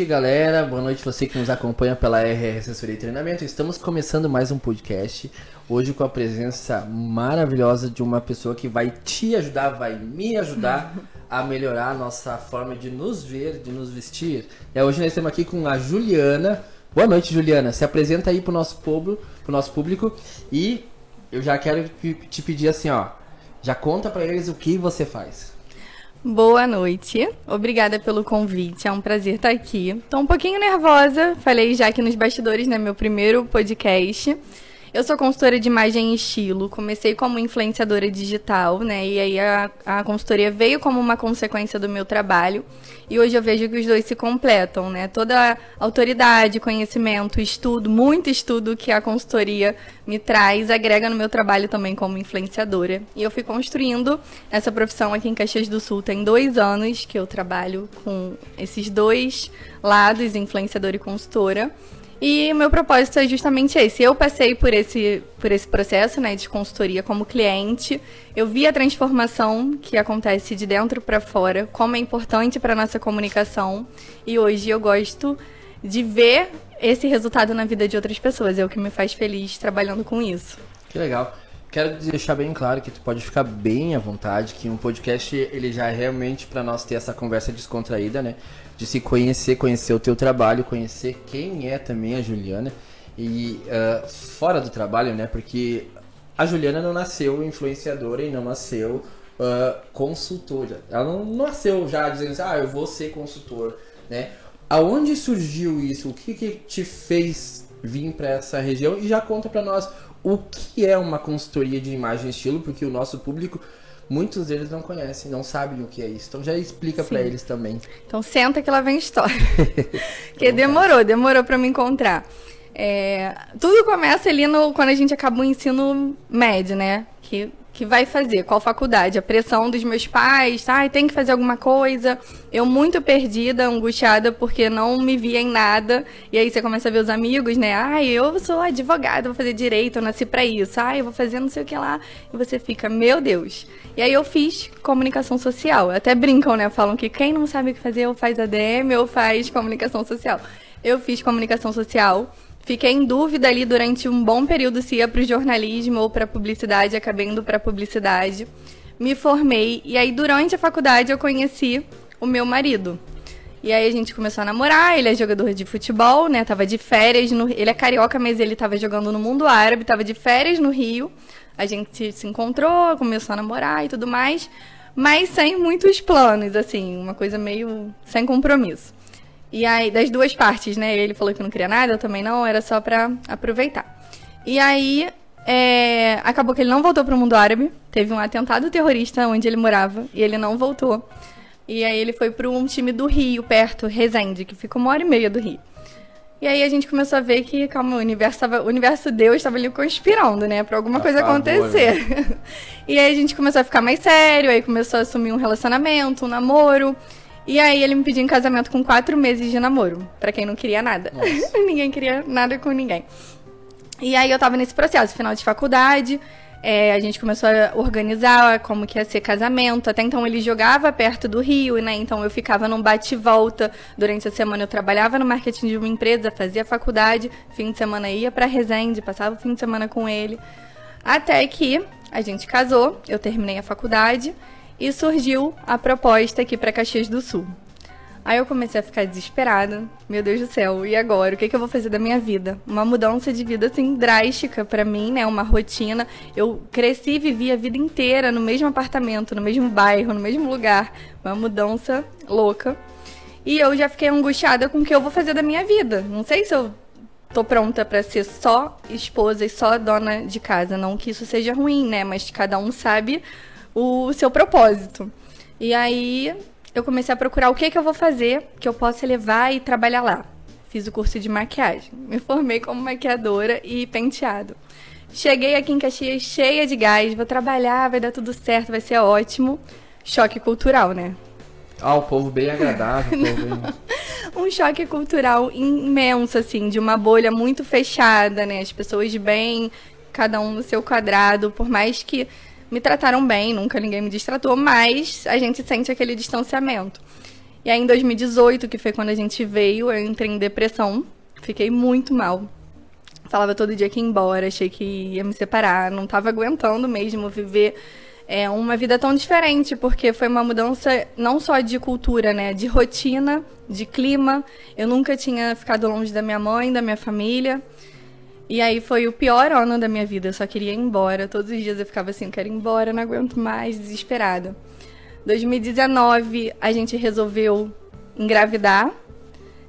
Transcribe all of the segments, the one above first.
noite, galera. Boa noite você que nos acompanha pela RR Assessoria e Treinamento. Estamos começando mais um podcast. Hoje com a presença maravilhosa de uma pessoa que vai te ajudar, vai me ajudar a melhorar a nossa forma de nos ver, de nos vestir. É, hoje nós estamos aqui com a Juliana. Boa noite, Juliana. Se apresenta aí pro nosso público, pro nosso público e eu já quero te pedir assim, ó, já conta para eles o que você faz. Boa noite, obrigada pelo convite, é um prazer estar aqui. Tô um pouquinho nervosa, falei já aqui nos bastidores, né, meu primeiro podcast. Eu sou consultora de imagem e estilo, comecei como influenciadora digital, né? E aí a, a consultoria veio como uma consequência do meu trabalho. E hoje eu vejo que os dois se completam, né? Toda autoridade, conhecimento, estudo, muito estudo que a consultoria me traz, agrega no meu trabalho também como influenciadora. E eu fui construindo essa profissão aqui em Caxias do Sul. Tem dois anos que eu trabalho com esses dois lados, influenciadora e consultora. E o meu propósito é justamente esse. Eu passei por esse, por esse processo né, de consultoria como cliente. Eu vi a transformação que acontece de dentro para fora, como é importante para nossa comunicação. E hoje eu gosto de ver esse resultado na vida de outras pessoas. É o que me faz feliz trabalhando com isso. Que legal. Quero deixar bem claro que tu pode ficar bem à vontade, que um podcast ele já é realmente para nós ter essa conversa descontraída, né? De se conhecer, conhecer o teu trabalho, conhecer quem é também a Juliana e uh, fora do trabalho, né? Porque a Juliana não nasceu influenciadora e não nasceu uh, consultora. Ela não nasceu já dizendo assim, ah, eu vou ser consultor, né? Aonde surgiu isso? O que, que te fez vir para essa região? E já conta para nós o que é uma consultoria de imagem e estilo, porque o nosso público muitos deles não conhecem, não sabem o que é isso. Então já explica para eles também. Então senta que lá vem história. que demorou, demorou para me encontrar. É, tudo começa ali no, quando a gente acaba o ensino médio, né? Que que vai fazer, qual faculdade, a pressão dos meus pais, tá? tem que fazer alguma coisa. Eu muito perdida, angustiada, porque não me via em nada. E aí você começa a ver os amigos, né? Ai, eu sou advogada, vou fazer direito, eu nasci para isso. Ai, eu vou fazer não sei o que lá. E você fica, meu Deus. E aí eu fiz comunicação social. Até brincam, né? Falam que quem não sabe o que fazer, ou faz ADM ou faz comunicação social. Eu fiz comunicação social Fiquei em dúvida ali durante um bom período se ia para o jornalismo ou para publicidade, acabei indo para publicidade. Me formei e aí durante a faculdade eu conheci o meu marido. E aí a gente começou a namorar, ele é jogador de futebol, né? Tava de férias no ele é carioca, mas ele tava jogando no mundo árabe, tava de férias no Rio. A gente se encontrou, começou a namorar e tudo mais, mas sem muitos planos, assim, uma coisa meio sem compromisso. E aí, das duas partes, né? Ele falou que não queria nada, eu também não, era só pra aproveitar. E aí, é, acabou que ele não voltou pro mundo árabe. Teve um atentado terrorista onde ele morava e ele não voltou. E aí ele foi para um time do Rio, perto, Resende, que fica uma hora e meia do Rio. E aí a gente começou a ver que, calma, o universo, tava, o universo Deus estava ali conspirando, né? Pra alguma coisa favor, acontecer. Né? e aí a gente começou a ficar mais sério, aí começou a assumir um relacionamento, um namoro. E aí ele me pediu em casamento com quatro meses de namoro. para quem não queria nada. ninguém queria nada com ninguém. E aí eu tava nesse processo, final de faculdade. É, a gente começou a organizar como que ia ser casamento. Até então ele jogava perto do Rio, né? Então eu ficava num bate-volta. Durante a semana eu trabalhava no marketing de uma empresa, fazia faculdade. Fim de semana ia para Resende, passava o fim de semana com ele. Até que a gente casou, eu terminei a faculdade e surgiu a proposta aqui para Caxias do Sul. Aí eu comecei a ficar desesperada. Meu Deus do céu, e agora? O que, que eu vou fazer da minha vida? Uma mudança de vida assim drástica para mim, né? Uma rotina. Eu cresci e vivi a vida inteira no mesmo apartamento, no mesmo bairro, no mesmo lugar. Uma mudança louca. E eu já fiquei angustiada com o que eu vou fazer da minha vida. Não sei se eu tô pronta para ser só esposa e só dona de casa. Não que isso seja ruim, né? Mas cada um sabe o seu propósito. E aí eu comecei a procurar o que, que eu vou fazer que eu possa levar e trabalhar lá. Fiz o curso de maquiagem. Me formei como maquiadora e penteado. Cheguei aqui em Caxias cheia de gás, vou trabalhar, vai dar tudo certo, vai ser ótimo. Choque cultural, né? Ah, o povo bem agradável. Povo bem... um choque cultural imenso, assim, de uma bolha muito fechada, né? As pessoas bem, cada um no seu quadrado, por mais que me trataram bem, nunca ninguém me distratou, mas a gente sente aquele distanciamento. E aí em 2018, que foi quando a gente veio, eu entrei em depressão. Fiquei muito mal. Falava todo dia que ia embora, achei que ia me separar, não tava aguentando mesmo viver é uma vida tão diferente, porque foi uma mudança não só de cultura, né, de rotina, de clima. Eu nunca tinha ficado longe da minha mãe, da minha família. E aí foi o pior ano da minha vida, eu só queria ir embora. Todos os dias eu ficava assim, quero ir embora, não aguento mais, desesperada. 2019 a gente resolveu engravidar.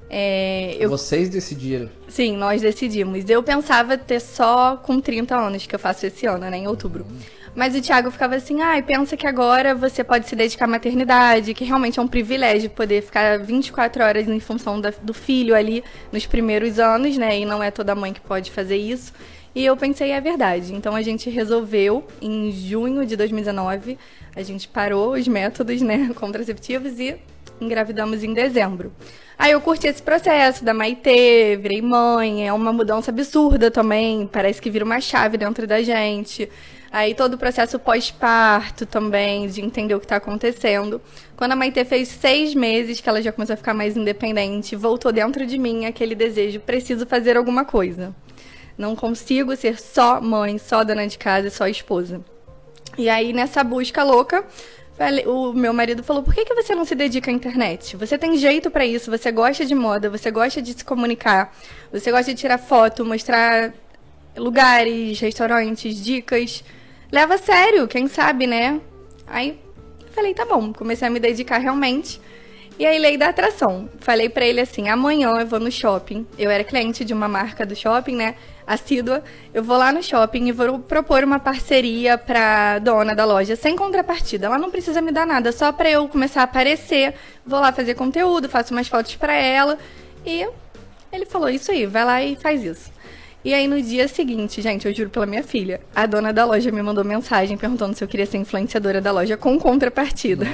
É, eu... Vocês decidiram? Sim, nós decidimos. Eu pensava ter só com 30 anos, que eu faço esse ano, né, em outubro. Uhum. Mas o Thiago ficava assim, ah, pensa que agora você pode se dedicar à maternidade, que realmente é um privilégio poder ficar 24 horas em função da, do filho ali nos primeiros anos, né? E não é toda mãe que pode fazer isso. E eu pensei, é verdade. Então a gente resolveu, em junho de 2019, a gente parou os métodos né, contraceptivos e engravidamos em dezembro. Aí eu curti esse processo da Maitê, virei mãe, é uma mudança absurda também, parece que vira uma chave dentro da gente. Aí todo o processo pós-parto também, de entender o que está acontecendo. Quando a Maite fez seis meses, que ela já começou a ficar mais independente, voltou dentro de mim aquele desejo, preciso fazer alguma coisa. Não consigo ser só mãe, só dona de casa, só esposa. E aí, nessa busca louca, o meu marido falou: por que, que você não se dedica à internet? Você tem jeito para isso, você gosta de moda, você gosta de se comunicar, você gosta de tirar foto, mostrar lugares, restaurantes, dicas leva a sério, quem sabe, né? Aí falei, tá bom, comecei a me dedicar realmente. E aí, lei da atração. Falei para ele assim: amanhã eu vou no shopping. Eu era cliente de uma marca do shopping, né? Assídua. Eu vou lá no shopping e vou propor uma parceria pra dona da loja, sem contrapartida. Ela não precisa me dar nada, só pra eu começar a aparecer. Vou lá fazer conteúdo, faço umas fotos pra ela. E ele falou: Isso aí, vai lá e faz isso. E aí no dia seguinte, gente, eu juro pela minha filha, a dona da loja me mandou mensagem perguntando se eu queria ser influenciadora da loja com contrapartida.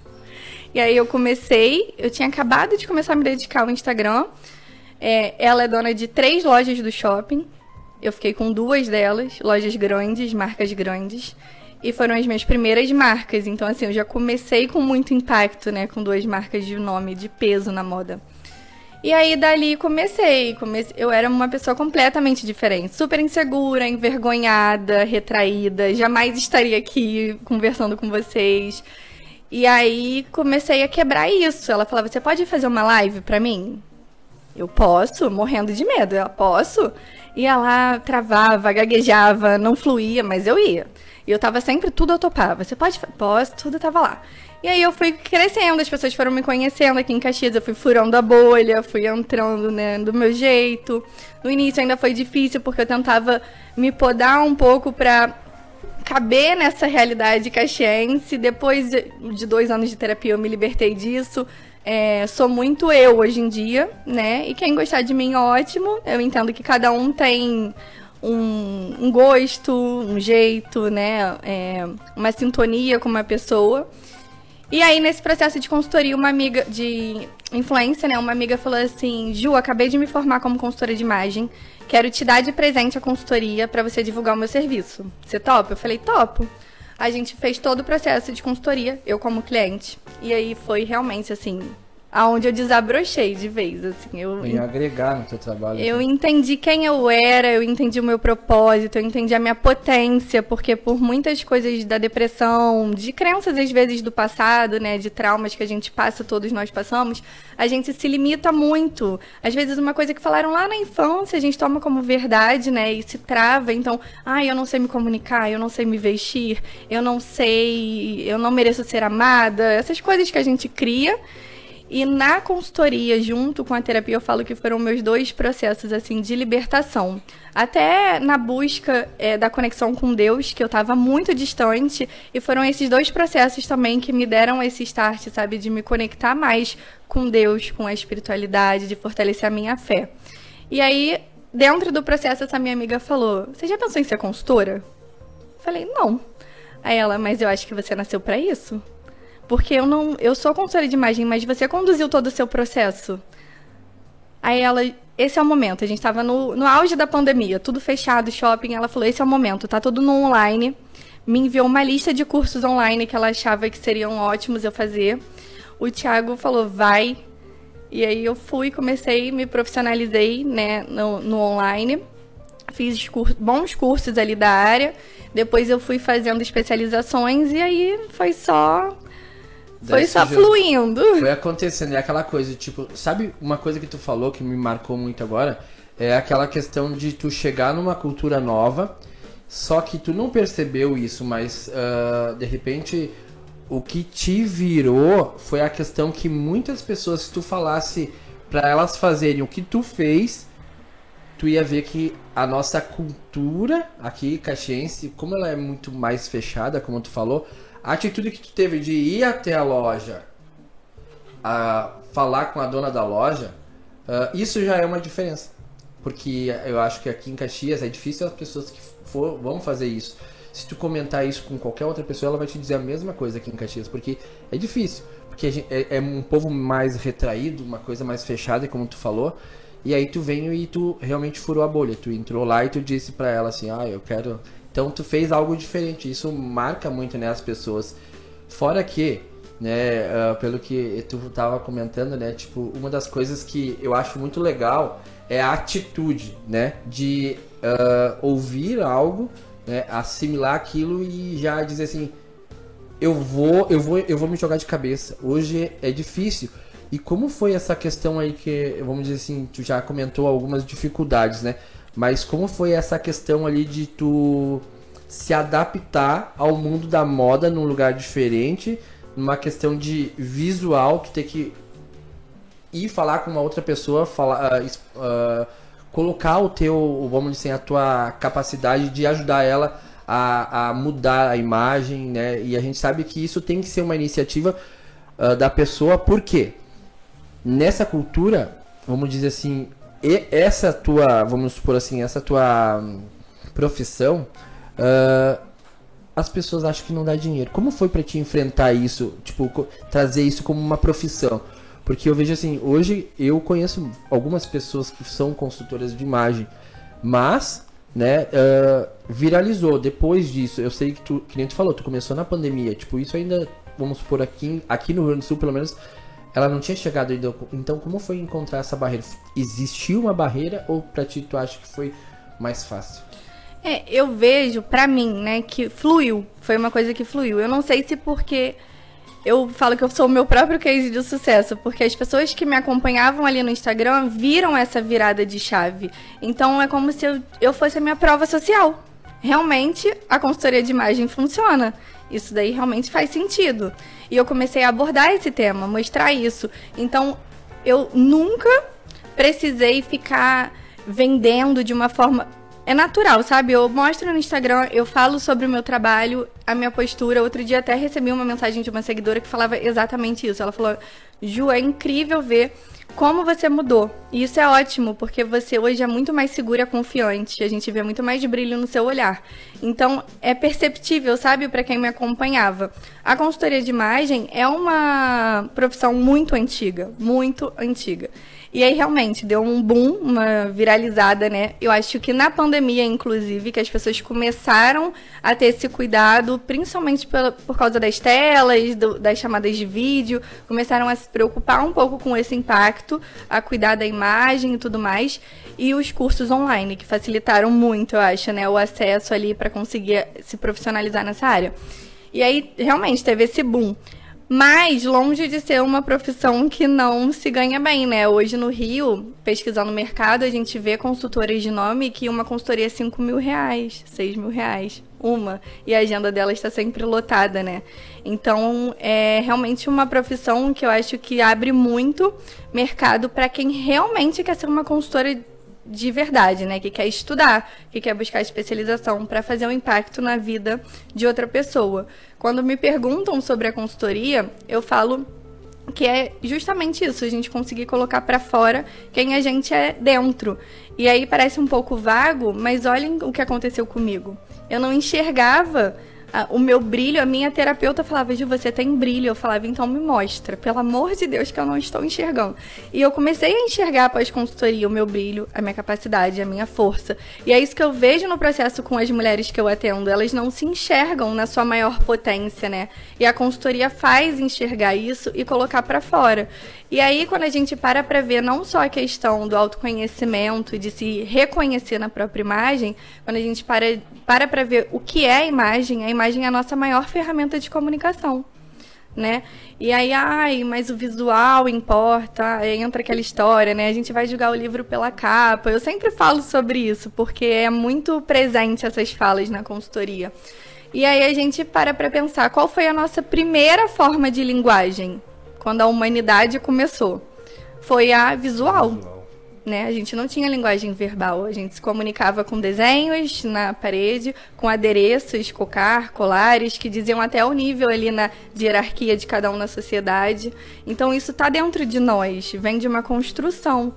e aí eu comecei, eu tinha acabado de começar a me dedicar ao Instagram. É, ela é dona de três lojas do shopping. Eu fiquei com duas delas, lojas grandes, marcas grandes. E foram as minhas primeiras marcas. Então, assim, eu já comecei com muito impacto, né? Com duas marcas de nome, de peso na moda. E aí dali comecei, comecei. Eu era uma pessoa completamente diferente, super insegura, envergonhada, retraída, jamais estaria aqui conversando com vocês. E aí comecei a quebrar isso. Ela falava: "Você pode fazer uma live para mim?" Eu posso, morrendo de medo. Ela posso. Ia lá, travava, gaguejava, não fluía, mas eu ia. E eu tava sempre tudo eu topava. Você pode, posso, tudo tava lá. E aí eu fui crescendo, as pessoas foram me conhecendo aqui em Caxias, eu fui furando a bolha, fui entrando, né, do meu jeito. No início ainda foi difícil porque eu tentava me podar um pouco pra caber nessa realidade caxiense. Depois de dois anos de terapia eu me libertei disso. É, sou muito eu hoje em dia, né? E quem gostar de mim, ótimo. Eu entendo que cada um tem um, um gosto, um jeito, né? É, uma sintonia com uma pessoa. E aí, nesse processo de consultoria, uma amiga de influência, né? Uma amiga falou assim: Ju, acabei de me formar como consultora de imagem. Quero te dar de presente a consultoria para você divulgar o meu serviço. Você topa? Eu falei: topo. A gente fez todo o processo de consultoria, eu como cliente. E aí foi realmente assim, aonde eu desabrochei de vez, assim. Eu, em agregar no teu trabalho. Eu assim. entendi quem eu era, eu entendi o meu propósito, eu entendi a minha potência, porque por muitas coisas da depressão, de crenças às vezes do passado, né, de traumas que a gente passa, todos nós passamos, a gente se limita muito. Às vezes uma coisa que falaram lá na infância, a gente toma como verdade, né, e se trava, então, ah, eu não sei me comunicar, eu não sei me vestir, eu não sei, eu não mereço ser amada, essas coisas que a gente cria e na consultoria, junto com a terapia, eu falo que foram meus dois processos assim de libertação. Até na busca é, da conexão com Deus, que eu estava muito distante, e foram esses dois processos também que me deram esse start, sabe, de me conectar mais com Deus, com a espiritualidade, de fortalecer a minha fé. E aí, dentro do processo, essa minha amiga falou: Você já pensou em ser consultora? Falei: Não. Aí ela, mas eu acho que você nasceu para isso. Porque eu não. Eu sou consultora de imagem, mas você conduziu todo o seu processo. Aí ela. Esse é o momento. A gente estava no, no auge da pandemia, tudo fechado, shopping. Ela falou: esse é o momento, tá tudo no online. Me enviou uma lista de cursos online que ela achava que seriam ótimos eu fazer. o Thiago falou, vai. E aí eu fui, comecei, me profissionalizei, né, no, no online. Fiz bons cursos ali da área. Depois eu fui fazendo especializações e aí foi só foi só fluindo. Foi acontecendo. É aquela coisa, tipo, sabe uma coisa que tu falou que me marcou muito agora? É aquela questão de tu chegar numa cultura nova, só que tu não percebeu isso, mas uh, de repente o que te virou foi a questão que muitas pessoas, se tu falasse para elas fazerem o que tu fez, tu ia ver que a nossa cultura aqui, caxiense, como ela é muito mais fechada, como tu falou, a atitude que tu teve de ir até a loja, a falar com a dona da loja, uh, isso já é uma diferença. Porque eu acho que aqui em Caxias é difícil as pessoas que for, vão fazer isso. Se tu comentar isso com qualquer outra pessoa, ela vai te dizer a mesma coisa aqui em Caxias, porque é difícil. Porque gente, é, é, um povo mais retraído, uma coisa mais fechada, como tu falou. E aí tu veio e tu realmente furou a bolha. Tu entrou lá e tu disse para ela assim, ah, eu quero então tu fez algo diferente. Isso marca muito né, as pessoas. Fora que, né, uh, pelo que tu estava comentando, né, tipo, uma das coisas que eu acho muito legal é a atitude, né, de uh, ouvir algo, né, assimilar aquilo e já dizer assim, eu vou, eu vou, eu vou me jogar de cabeça. Hoje é difícil. E como foi essa questão aí que, vamos dizer assim, tu já comentou algumas dificuldades, né? Mas como foi essa questão ali de tu se adaptar ao mundo da moda num lugar diferente, numa questão de visual, tu ter que ir falar com uma outra pessoa, falar, uh, uh, colocar o teu, vamos dizer, a tua capacidade de ajudar ela a, a, mudar a imagem, né? E a gente sabe que isso tem que ser uma iniciativa uh, da pessoa, porque nessa cultura, vamos dizer assim, e essa tua, vamos supor assim, essa tua profissão, uh, as pessoas acham que não dá dinheiro. Como foi para te enfrentar isso, tipo, trazer isso como uma profissão? Porque eu vejo assim, hoje eu conheço algumas pessoas que são consultoras de imagem, mas, né, uh, viralizou depois disso. Eu sei que tu, que nem tu falou, tu começou na pandemia, tipo, isso ainda, vamos supor, aqui, aqui no Rio Grande do Sul, pelo menos, ela não tinha chegado ainda. Então, como foi encontrar essa barreira? Existiu uma barreira ou pra ti tu acha que foi mais fácil? É, eu vejo, pra mim, né, que fluiu. Foi uma coisa que fluiu. Eu não sei se porque eu falo que eu sou o meu próprio case de sucesso, porque as pessoas que me acompanhavam ali no Instagram viram essa virada de chave. Então é como se eu, eu fosse a minha prova social. Realmente a consultoria de imagem funciona. Isso daí realmente faz sentido. E eu comecei a abordar esse tema, mostrar isso. Então, eu nunca precisei ficar vendendo de uma forma. É natural, sabe? Eu mostro no Instagram, eu falo sobre o meu trabalho, a minha postura. Outro dia até recebi uma mensagem de uma seguidora que falava exatamente isso. Ela falou: Ju, é incrível ver como você mudou. E isso é ótimo, porque você hoje é muito mais segura e confiante. A gente vê muito mais brilho no seu olhar. Então, é perceptível, sabe, para quem me acompanhava. A consultoria de imagem é uma profissão muito antiga, muito antiga. E aí realmente deu um boom, uma viralizada, né? Eu acho que na pandemia, inclusive, que as pessoas começaram a ter esse cuidado, principalmente por, causa das telas, do, das chamadas de vídeo, começaram a se preocupar um pouco com esse impacto, a cuidar da imagem e tudo mais. E os cursos online, que facilitaram muito, eu acho, né? O acesso ali para conseguir se profissionalizar nessa área. E aí, realmente, teve esse boom. Mas longe de ser uma profissão que não se ganha bem, né? Hoje no Rio, pesquisando o mercado, a gente vê consultoras de nome que uma consultoria é 5 mil reais, 6 mil reais, uma. E a agenda dela está sempre lotada, né? Então, é realmente uma profissão que eu acho que abre muito mercado para quem realmente quer ser uma consultora de verdade, né? Que quer estudar, que quer buscar especialização para fazer um impacto na vida de outra pessoa. Quando me perguntam sobre a consultoria, eu falo que é justamente isso, a gente conseguir colocar para fora quem a gente é dentro. E aí parece um pouco vago, mas olhem o que aconteceu comigo. Eu não enxergava o meu brilho, a minha terapeuta falava, Ju, você tem brilho. Eu falava, então me mostra, pelo amor de Deus, que eu não estou enxergando. E eu comecei a enxergar após consultoria o meu brilho, a minha capacidade, a minha força. E é isso que eu vejo no processo com as mulheres que eu atendo. Elas não se enxergam na sua maior potência, né? E a consultoria faz enxergar isso e colocar para fora. E aí, quando a gente para para ver não só a questão do autoconhecimento e de se reconhecer na própria imagem, quando a gente para para para ver o que é a imagem, a imagem é a nossa maior ferramenta de comunicação. Né? E aí, ai, mas o visual importa, entra aquela história, né? A gente vai julgar o livro pela capa. Eu sempre falo sobre isso, porque é muito presente essas falas na consultoria. E aí a gente para para pensar qual foi a nossa primeira forma de linguagem, quando a humanidade começou. Foi a visual. visual. Né? A gente não tinha linguagem verbal, a gente se comunicava com desenhos na parede, com adereços, cocar, colares, que diziam até o nível ali na de hierarquia de cada um na sociedade. Então isso está dentro de nós, vem de uma construção.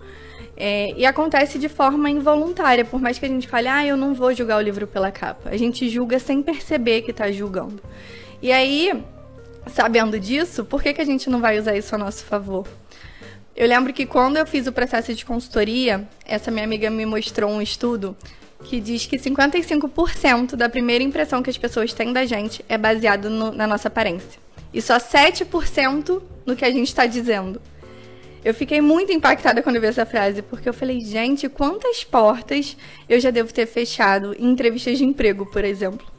É, e acontece de forma involuntária, por mais que a gente fale, ah, eu não vou julgar o livro pela capa. A gente julga sem perceber que está julgando. E aí, sabendo disso, por que, que a gente não vai usar isso a nosso favor? Eu lembro que quando eu fiz o processo de consultoria, essa minha amiga me mostrou um estudo que diz que 55% da primeira impressão que as pessoas têm da gente é baseado no, na nossa aparência. E só 7% no que a gente está dizendo. Eu fiquei muito impactada quando eu vi essa frase, porque eu falei, gente, quantas portas eu já devo ter fechado em entrevistas de emprego, por exemplo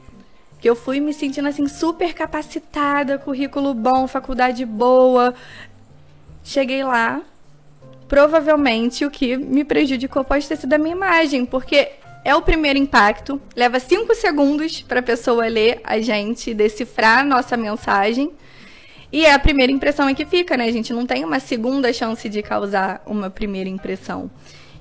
que eu fui me sentindo assim super capacitada, currículo bom, faculdade boa. Cheguei lá, provavelmente o que me prejudicou pode ter sido a minha imagem, porque é o primeiro impacto, leva cinco segundos para a pessoa ler a gente, decifrar a nossa mensagem. E é a primeira impressão que fica, né? A gente não tem uma segunda chance de causar uma primeira impressão.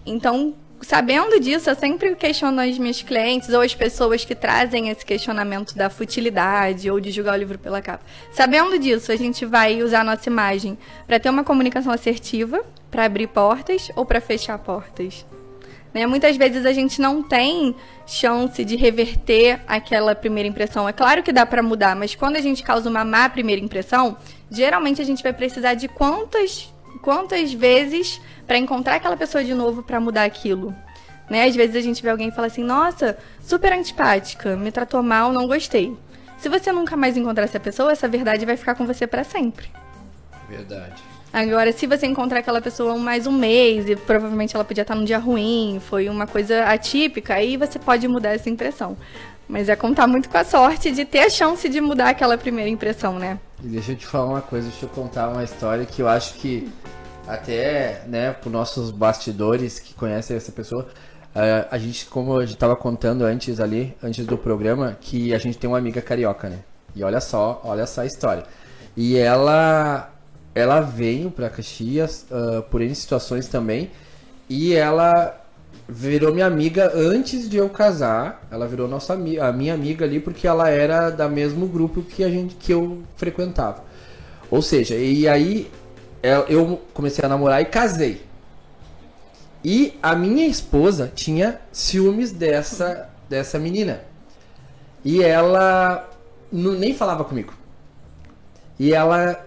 Então, sabendo disso, eu sempre questiono as minhas clientes ou as pessoas que trazem esse questionamento da futilidade ou de julgar o livro pela capa. Sabendo disso, a gente vai usar a nossa imagem para ter uma comunicação assertiva, para abrir portas ou para fechar portas. Né? Muitas vezes a gente não tem chance de reverter aquela primeira impressão. É claro que dá para mudar, mas quando a gente causa uma má primeira impressão, geralmente a gente vai precisar de quantas quantas vezes para encontrar aquela pessoa de novo para mudar aquilo. Né? Às vezes a gente vê alguém e fala assim: "Nossa, super antipática, me tratou mal, não gostei". Se você nunca mais encontrar essa pessoa, essa verdade vai ficar com você para sempre. Verdade. Agora, se você encontrar aquela pessoa mais um mês e provavelmente ela podia estar num dia ruim, foi uma coisa atípica, aí você pode mudar essa impressão. Mas é contar muito com a sorte de ter a chance de mudar aquela primeira impressão, né? E deixa eu te falar uma coisa, deixa eu contar uma história que eu acho que até, né, para nossos bastidores que conhecem essa pessoa, a gente, como gente estava contando antes ali, antes do programa, que a gente tem uma amiga carioca, né? E olha só, olha só a história. E ela ela veio para Caxias uh, por N situações também. E ela virou minha amiga antes de eu casar. Ela virou nossa a minha amiga ali porque ela era da mesmo grupo que a gente que eu frequentava. Ou seja, e aí eu comecei a namorar e casei. E a minha esposa tinha ciúmes dessa dessa menina. E ela não, nem falava comigo. E ela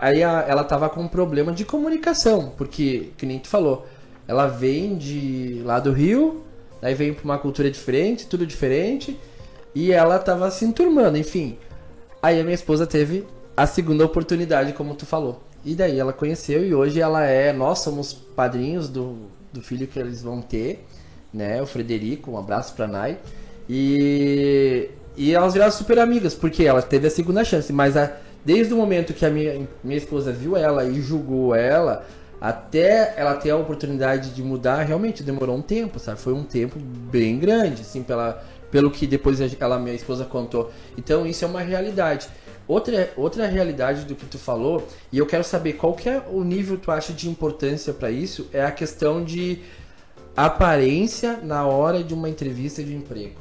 aí ela tava com um problema de comunicação, porque que nem tu falou, ela vem de lá do Rio, aí vem para uma cultura diferente, tudo diferente, e ela tava se enturmando, enfim. Aí a minha esposa teve a segunda oportunidade, como tu falou. E daí ela conheceu e hoje ela é, nós somos padrinhos do, do filho que eles vão ter, né? O Frederico, um abraço pra Nai. E, e elas viraram super amigas, porque ela teve a segunda chance, mas a, Desde o momento que a minha, minha esposa viu ela e julgou ela, até ela ter a oportunidade de mudar, realmente demorou um tempo, sabe? Foi um tempo bem grande, assim, pela, pelo que depois ela, minha esposa contou. Então isso é uma realidade. Outra, outra realidade do que tu falou, e eu quero saber qual que é o nível tu acha de importância para isso, é a questão de aparência na hora de uma entrevista de emprego.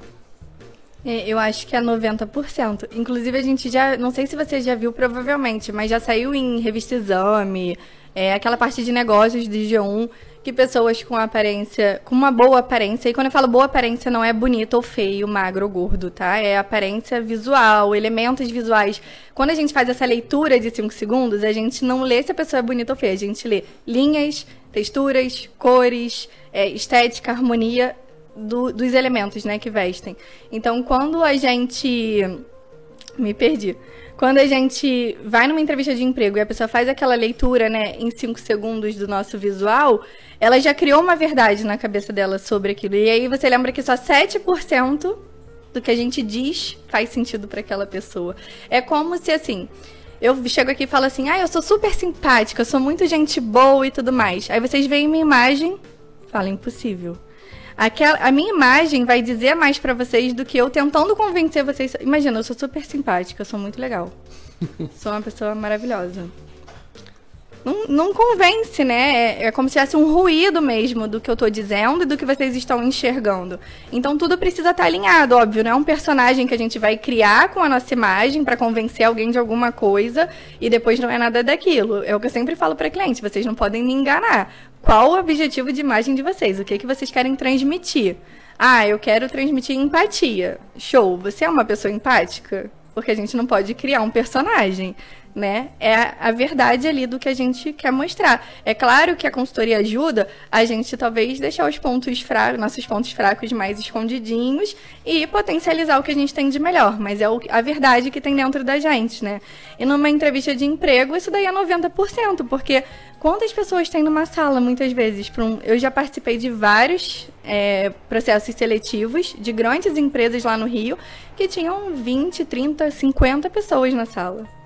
É, eu acho que é 90%. Inclusive, a gente já. Não sei se você já viu, provavelmente, mas já saiu em revista Exame, é, aquela parte de negócios de G1, que pessoas com aparência. com uma boa aparência. E quando eu falo boa aparência, não é bonito ou feio, magro ou gordo, tá? É aparência visual, elementos visuais. Quando a gente faz essa leitura de 5 segundos, a gente não lê se a pessoa é bonita ou feia. A gente lê linhas, texturas, cores, é, estética, harmonia do, dos elementos, né, que vestem. Então, quando a gente me perdi. Quando a gente vai numa entrevista de emprego e a pessoa faz aquela leitura, né, em cinco segundos do nosso visual, ela já criou uma verdade na cabeça dela sobre aquilo. E aí você lembra que só 7% do que a gente diz faz sentido para aquela pessoa. É como se assim, eu chego aqui e falo assim: "Ah, eu sou super simpática, eu sou muito gente boa e tudo mais". Aí vocês veem minha imagem, fala impossível. Aquela, a minha imagem vai dizer mais para vocês do que eu tentando convencer vocês. Imagina, eu sou super simpática, eu sou muito legal. sou uma pessoa maravilhosa. Não, não convence, né? É, é, como se tivesse um ruído mesmo do que eu tô dizendo e do que vocês estão enxergando. Então tudo precisa estar tá alinhado, óbvio. Não é um personagem que a gente vai criar com a nossa imagem para convencer alguém de alguma coisa e depois não é nada daquilo. É o que eu sempre falo para cliente: vocês não podem me enganar. Qual o objetivo de imagem de vocês? O que, é que vocês querem transmitir? Ah, eu quero transmitir empatia. Show. Você é uma pessoa empática? Porque a gente não pode criar um personagem né? É a verdade ali do que a gente quer mostrar. É claro que a consultoria ajuda a gente talvez deixar os pontos fracos, nossos pontos fracos mais escondidinhos e potencializar o que a gente tem de melhor, mas é a verdade que tem dentro da gente, né? E numa entrevista de emprego, isso daí é 90%, porque quantas pessoas tem numa sala muitas vezes? Um, eu já participei de vários é, processos seletivos de grandes empresas lá no Rio que tinham 20, 30, 50 pessoas na sala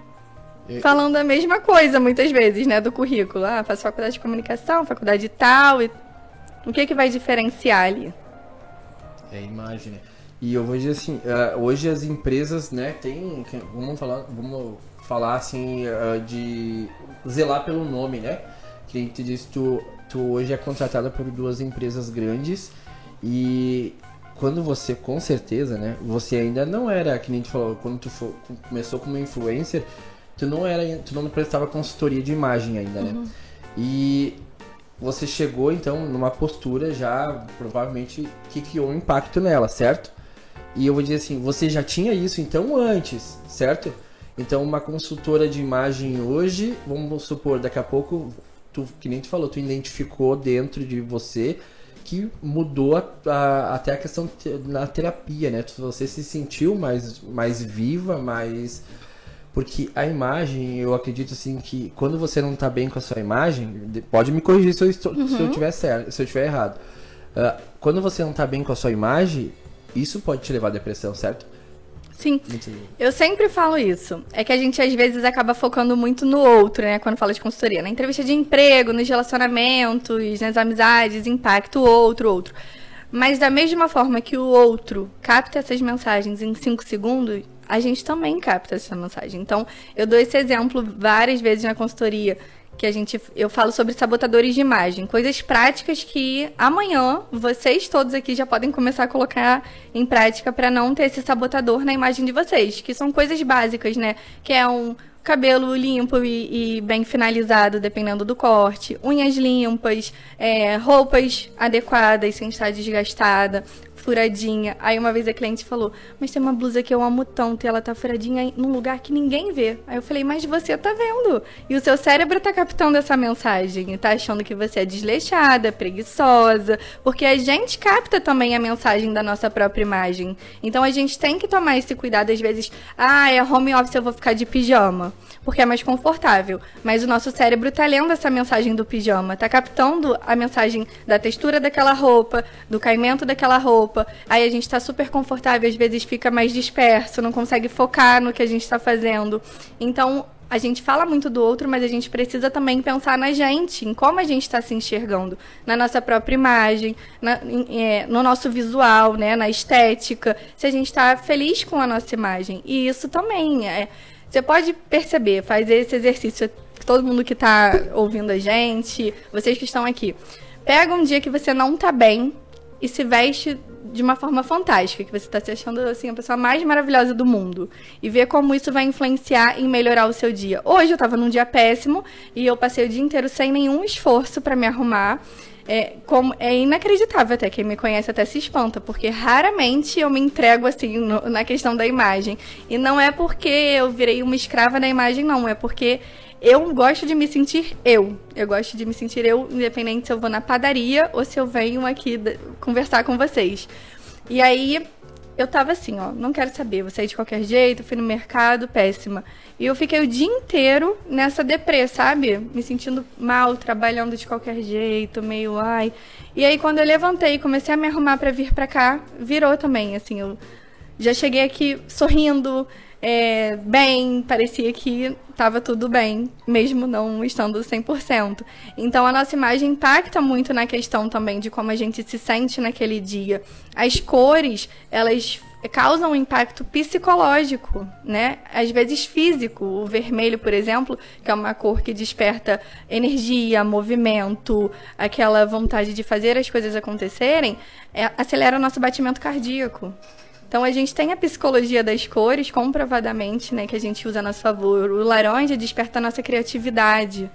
falando a mesma coisa muitas vezes, né, do currículo. Ah, faço faculdade de comunicação, faculdade tal e o que que vai diferenciar ali? É a imagem, né? E eu vou dizer assim, uh, hoje as empresas, né, tem, vamos falar, vamos falar assim uh, de zelar pelo nome, né? Que tu disse, tu, tu hoje é contratada por duas empresas grandes e quando você, com certeza, né, você ainda não era, que nem tu falou, quando tu for, começou como influencer, tu não era, tu não prestava consultoria de imagem ainda, né? Uhum. E você chegou então numa postura já provavelmente que criou um impacto nela, certo? E eu vou dizer assim, você já tinha isso então antes, certo? Então uma consultora de imagem hoje, vamos supor, daqui a pouco, tu, que nem tu falou, tu identificou dentro de você que mudou a, a, até a questão na terapia, né? Você se sentiu mais, mais viva, mais porque a imagem, eu acredito assim que quando você não está bem com a sua imagem, pode me corrigir se eu, estou, uhum. se eu tiver certo, se eu tiver errado. Uh, quando você não está bem com a sua imagem, isso pode te levar à depressão, certo? Sim. Eu sempre falo isso. É que a gente às vezes acaba focando muito no outro, né? Quando fala de consultoria. Na entrevista de emprego, nos relacionamentos, nas amizades, impacto o outro, outro. Mas da mesma forma que o outro capta essas mensagens em 5 segundos, a gente também capta essa mensagem. Então, eu dou esse exemplo várias vezes na consultoria, que a gente eu falo sobre sabotadores de imagem, coisas práticas que amanhã vocês todos aqui já podem começar a colocar em prática para não ter esse sabotador na imagem de vocês, que são coisas básicas, né? Que é um cabelo limpo e, e, bem finalizado, dependendo do corte, unhas limpas, é, roupas adequadas, sem estar desgastada, furadinha. Aí uma vez a cliente falou: Mas tem uma blusa que eu amo tanto e ela tá furadinha num lugar que ninguém vê. Aí eu falei: Mas você tá vendo. E o seu cérebro tá captando essa mensagem e tá achando que você é desleixada, preguiçosa. Porque a gente capta também a mensagem da nossa própria imagem. Então a gente tem que tomar esse cuidado. Às vezes, ah, é home office, eu vou ficar de pijama porque é mais confortável. Mas o nosso cérebro está lendo essa mensagem do pijama, está captando a mensagem da textura daquela roupa, do caimento daquela roupa. Aí a gente está super confortável, às vezes fica mais disperso, não consegue focar no que a gente está fazendo. Então, a gente fala muito do outro, mas a gente precisa também pensar na gente, em como a gente está se enxergando, na nossa própria imagem, na, em, é, no nosso visual, né, na estética, se a gente está feliz com a nossa imagem. E isso também é você pode perceber, fazer esse exercício, todo mundo que está ouvindo a gente, vocês que estão aqui. Pega um dia que você não está bem e se veste de uma forma fantástica, que você está se achando assim a pessoa mais maravilhosa do mundo e ver como isso vai influenciar em melhorar o seu dia. Hoje eu estava num dia péssimo e eu passei o dia inteiro sem nenhum esforço para me arrumar. É, como, é inacreditável até, quem me conhece até se espanta, porque raramente eu me entrego assim no, na questão da imagem. E não é porque eu virei uma escrava da imagem, não, é porque eu gosto de me sentir eu. Eu gosto de me sentir eu, independente se eu vou na padaria ou se eu venho aqui conversar com vocês. E aí eu tava assim, ó, não quero saber, vou sair de qualquer jeito, fui no mercado, péssima. E eu fiquei o dia inteiro nessa deprê, sabe? Me sentindo mal, trabalhando de qualquer jeito, meio ai. E aí quando eu levantei e comecei a me arrumar para vir para cá, virou também, assim, eu já cheguei aqui sorrindo, é, bem, parecia que estava tudo bem, mesmo não estando 100%. Então a nossa imagem impacta muito na questão também de como a gente se sente naquele dia. As cores, elas causam um impacto psicológico, né? Às vezes físico. O vermelho, por exemplo, que é uma cor que desperta energia, movimento, aquela vontade de fazer as coisas acontecerem, é, acelera o nosso batimento cardíaco. Então a gente tem a psicologia das cores, comprovadamente, né, que a gente usa a nosso favor. O laranja desperta a nossa criatividade.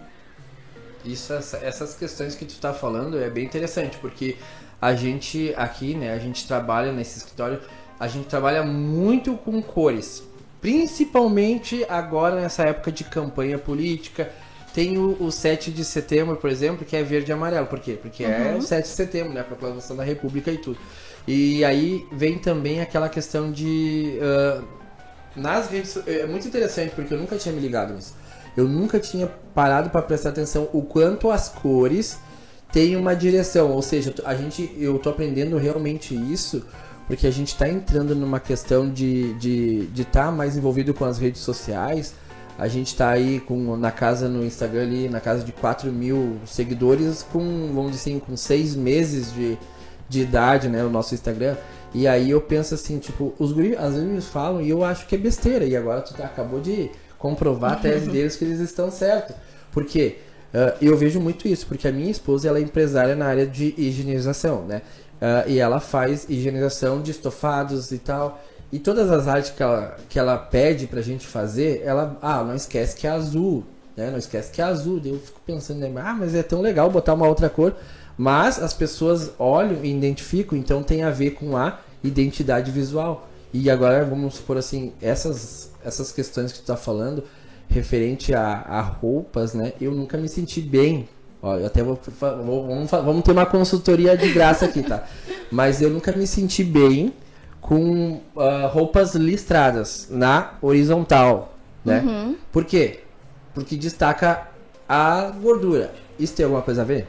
Isso, essas questões que tu está falando é bem interessante, porque a gente aqui, né, a gente trabalha nesse escritório, a gente trabalha muito com cores. Principalmente agora nessa época de campanha política. Tem o, o 7 de setembro, por exemplo, que é verde e amarelo. Por quê? Porque uhum. é o 7 de setembro, né? A proclamação da República e tudo. E aí vem também aquela questão de. Uh, nas redes. É muito interessante porque eu nunca tinha me ligado nisso. Eu nunca tinha parado para prestar atenção o quanto as cores têm uma direção. Ou seja, a gente, eu tô aprendendo realmente isso porque a gente está entrando numa questão de estar de, de tá mais envolvido com as redes sociais. A gente está aí com, na casa no Instagram ali, na casa de 4 mil seguidores, com, vamos dizer assim, com seis meses de, de idade, né, no nosso Instagram. E aí eu penso assim, tipo, os guris às vezes falam e eu acho que é besteira. E agora tu tá, acabou de comprovar a tese deles que eles estão certos. Porque uh, eu vejo muito isso, porque a minha esposa ela é empresária na área de higienização, né? Uh, e ela faz higienização de estofados e tal. E todas as artes que ela, que ela pede pra gente fazer, ela, ah, não esquece que é azul, né? Não esquece que é azul. Eu fico pensando, né? ah, mas é tão legal botar uma outra cor. Mas as pessoas olham e identificam, então tem a ver com a identidade visual. E agora vamos supor assim, essas, essas questões que tu está falando, referente a, a, roupas, né? Eu nunca me senti bem. Ó, eu até vou, vou vamos, vamos ter uma consultoria de graça aqui, tá? Mas eu nunca me senti bem com uh, roupas listradas na horizontal, né? Uhum. Por quê? Porque destaca a gordura. Isso tem alguma coisa a ver?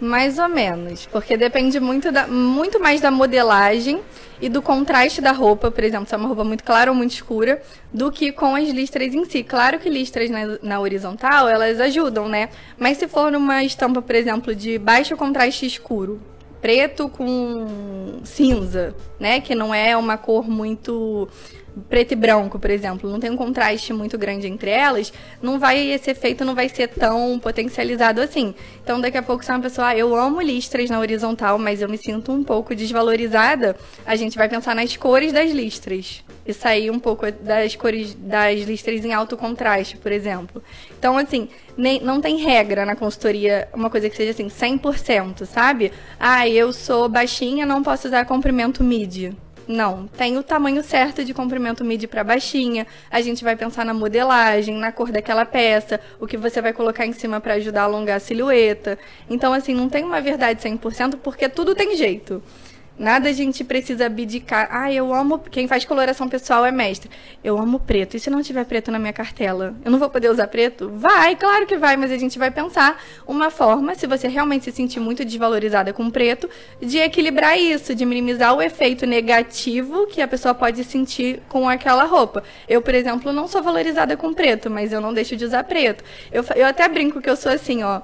Mais ou menos, porque depende muito, da, muito mais da modelagem e do contraste da roupa, por exemplo, se é uma roupa muito clara ou muito escura, do que com as listras em si. Claro que listras na, na horizontal, elas ajudam, né? Mas se for numa estampa, por exemplo, de baixo contraste escuro, preto com cinza, né? Que não é uma cor muito preto e branco, por exemplo, não tem um contraste muito grande entre elas, não vai esse efeito não vai ser tão potencializado assim. Então, daqui a pouco se é uma pessoa, ah, eu amo listras na horizontal, mas eu me sinto um pouco desvalorizada, a gente vai pensar nas cores das listras e sair um pouco das cores das listras em alto contraste, por exemplo. Então, assim, nem, não tem regra na consultoria, uma coisa que seja assim, 100%, sabe? Ah, eu sou baixinha, não posso usar comprimento midi. Não, tem o tamanho certo de comprimento midi para baixinha. A gente vai pensar na modelagem, na cor daquela peça, o que você vai colocar em cima para ajudar a alongar a silhueta. Então, assim, não tem uma verdade 100% porque tudo tem jeito. Nada a gente precisa abdicar. Ah, eu amo. Quem faz coloração pessoal é mestre. Eu amo preto. E se não tiver preto na minha cartela? Eu não vou poder usar preto? Vai, claro que vai, mas a gente vai pensar uma forma, se você realmente se sentir muito desvalorizada com preto, de equilibrar isso, de minimizar o efeito negativo que a pessoa pode sentir com aquela roupa. Eu, por exemplo, não sou valorizada com preto, mas eu não deixo de usar preto. Eu, eu até brinco que eu sou assim, ó.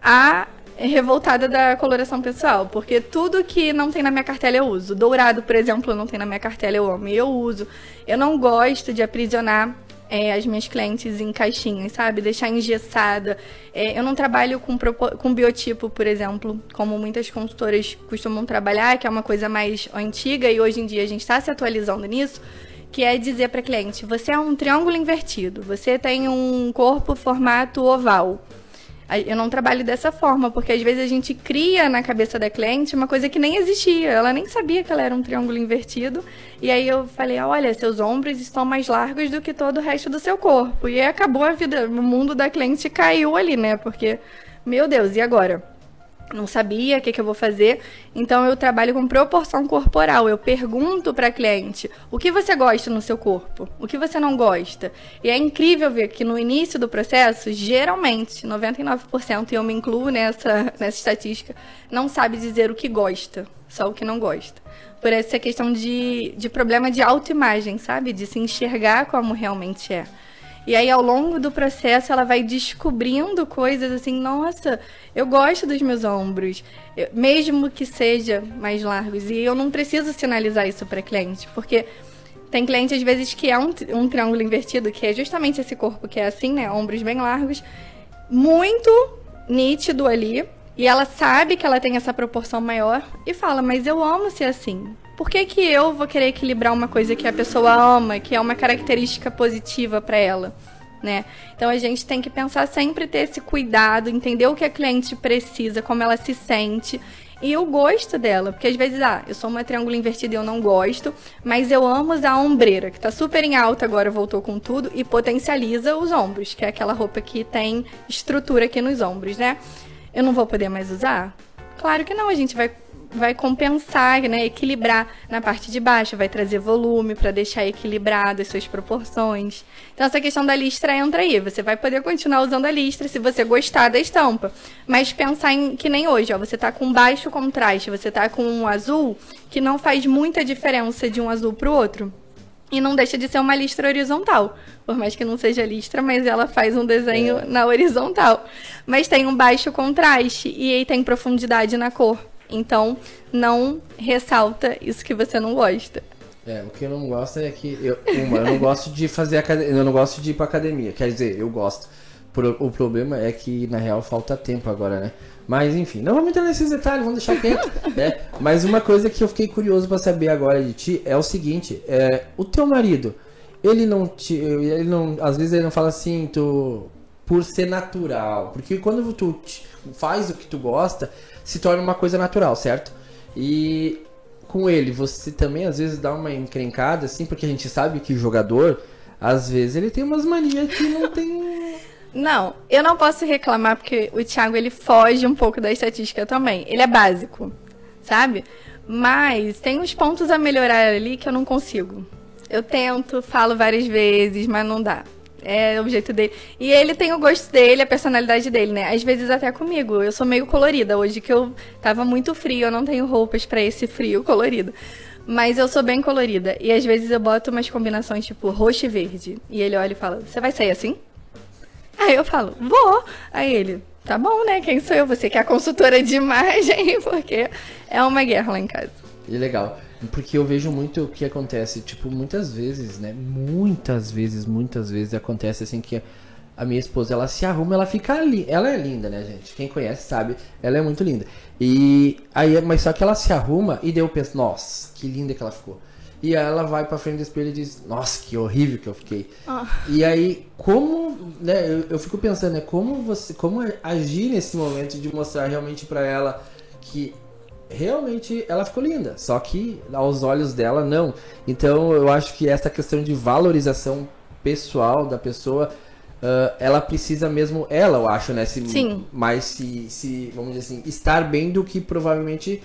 A revoltada da coloração pessoal, porque tudo que não tem na minha cartela eu uso. Dourado, por exemplo, não tem na minha cartela, eu amo e eu uso. Eu não gosto de aprisionar é, as minhas clientes em caixinhas, sabe? Deixar engessada. É, eu não trabalho com, com biotipo, por exemplo, como muitas consultoras costumam trabalhar, que é uma coisa mais antiga e hoje em dia a gente está se atualizando nisso, que é dizer para cliente: você é um triângulo invertido, você tem um corpo formato oval. Eu não trabalho dessa forma, porque às vezes a gente cria na cabeça da cliente uma coisa que nem existia. Ela nem sabia que ela era um triângulo invertido. E aí eu falei: olha, seus ombros estão mais largos do que todo o resto do seu corpo. E aí acabou a vida. O mundo da cliente caiu ali, né? Porque, meu Deus, e agora? Não sabia o que, que, eu vou fazer. Então eu trabalho com proporção corporal. Eu pergunto para cliente o que você gosta no seu corpo, o que você não gosta. E é incrível ver que no início do processo, geralmente, 99%, e eu me incluo nessa, nessa estatística, não sabe dizer o que gosta, só o que não gosta. Por essa questão de, de problema de autoimagem, sabe? De se enxergar como realmente é. E aí, ao longo do processo, ela vai descobrindo coisas assim, nossa, eu gosto dos meus ombros, eu, mesmo que seja mais largos. E eu não preciso sinalizar isso para cliente, porque tem cliente, às vezes, que é um, um triângulo invertido, que é justamente esse corpo que é assim, né? Ombros bem largos, muito nítido ali. E ela sabe que ela tem essa proporção maior e fala, mas eu amo ser assim por que, que eu vou querer equilibrar uma coisa que a pessoa ama, que é uma característica positiva para ela? Né? Então a gente tem que pensar sempre ter esse cuidado, entender o que a cliente precisa, como ela se sente e o gosto dela, porque às vezes, ah, eu sou uma triângulo invertida e eu não gosto, mas eu amo usar a ombreira, que tá super em alta agora, voltou com tudo e potencializa os ombros, que é aquela roupa que tem estrutura aqui nos ombros, né? Eu não vou poder mais usar? Claro que não, a gente vai vai compensar, né, equilibrar na parte de baixo, vai trazer volume para deixar equilibrado as suas proporções. Então essa questão da listra entra aí. Você vai poder continuar usando a listra se você gostar da estampa, mas pensar em que nem hoje, ó, você tá com baixo contraste, você tá com um azul que não faz muita diferença de um azul para o outro. E não deixa de ser uma listra horizontal. Por mais que não seja listra, mas ela faz um desenho é. na horizontal. Mas tem um baixo contraste e aí tem profundidade na cor. Então, não ressalta isso que você não gosta. É, o que eu não gosto é que eu, uma, eu não gosto de fazer academia, eu não gosto de ir pra academia. Quer dizer, eu gosto. O problema é que na real falta tempo agora, né? Mas enfim, não vamos entrar nesses detalhes, vamos deixar quieto, né? Mas uma coisa que eu fiquei curioso para saber agora de ti é o seguinte, é, o teu marido, ele não te, ele não, às vezes ele não fala assim, tu por ser natural, porque quando tu faz o que tu gosta, se torna uma coisa natural, certo? E com ele, você também às vezes dá uma encrencada, assim, porque a gente sabe que o jogador, às vezes, ele tem umas manias que não tem. Não, eu não posso reclamar porque o Thiago ele foge um pouco da estatística também. Ele é básico, sabe? Mas tem uns pontos a melhorar ali que eu não consigo. Eu tento, falo várias vezes, mas não dá. É o jeito dele. E ele tem o gosto dele, a personalidade dele, né? Às vezes até comigo. Eu sou meio colorida. Hoje que eu tava muito frio, eu não tenho roupas para esse frio colorido. Mas eu sou bem colorida. E às vezes eu boto umas combinações tipo roxo e verde. E ele olha e fala: Você vai sair assim? Aí eu falo: Vou. Aí ele: Tá bom, né? Quem sou eu? Você que é a consultora de imagem? Porque é uma guerra lá em casa. E legal. Porque eu vejo muito o que acontece, tipo, muitas vezes, né? Muitas vezes, muitas vezes acontece assim que a minha esposa, ela se arruma, ela fica ali. Ela é linda, né, gente? Quem conhece sabe, ela é muito linda. E aí, mas só que ela se arruma e daí eu penso, nossa, que linda que ela ficou. E aí ela vai pra frente do espelho e diz, nossa, que horrível que eu fiquei. Oh. E aí, como, né, eu, eu, fico pensando, né, como você, como agir nesse momento de mostrar realmente para ela que realmente ela ficou linda, só que aos olhos dela não. Então eu acho que essa questão de valorização pessoal da pessoa, uh, ela precisa mesmo, ela eu acho, né? Se, Sim. Mais se, se, vamos dizer assim, estar bem do que provavelmente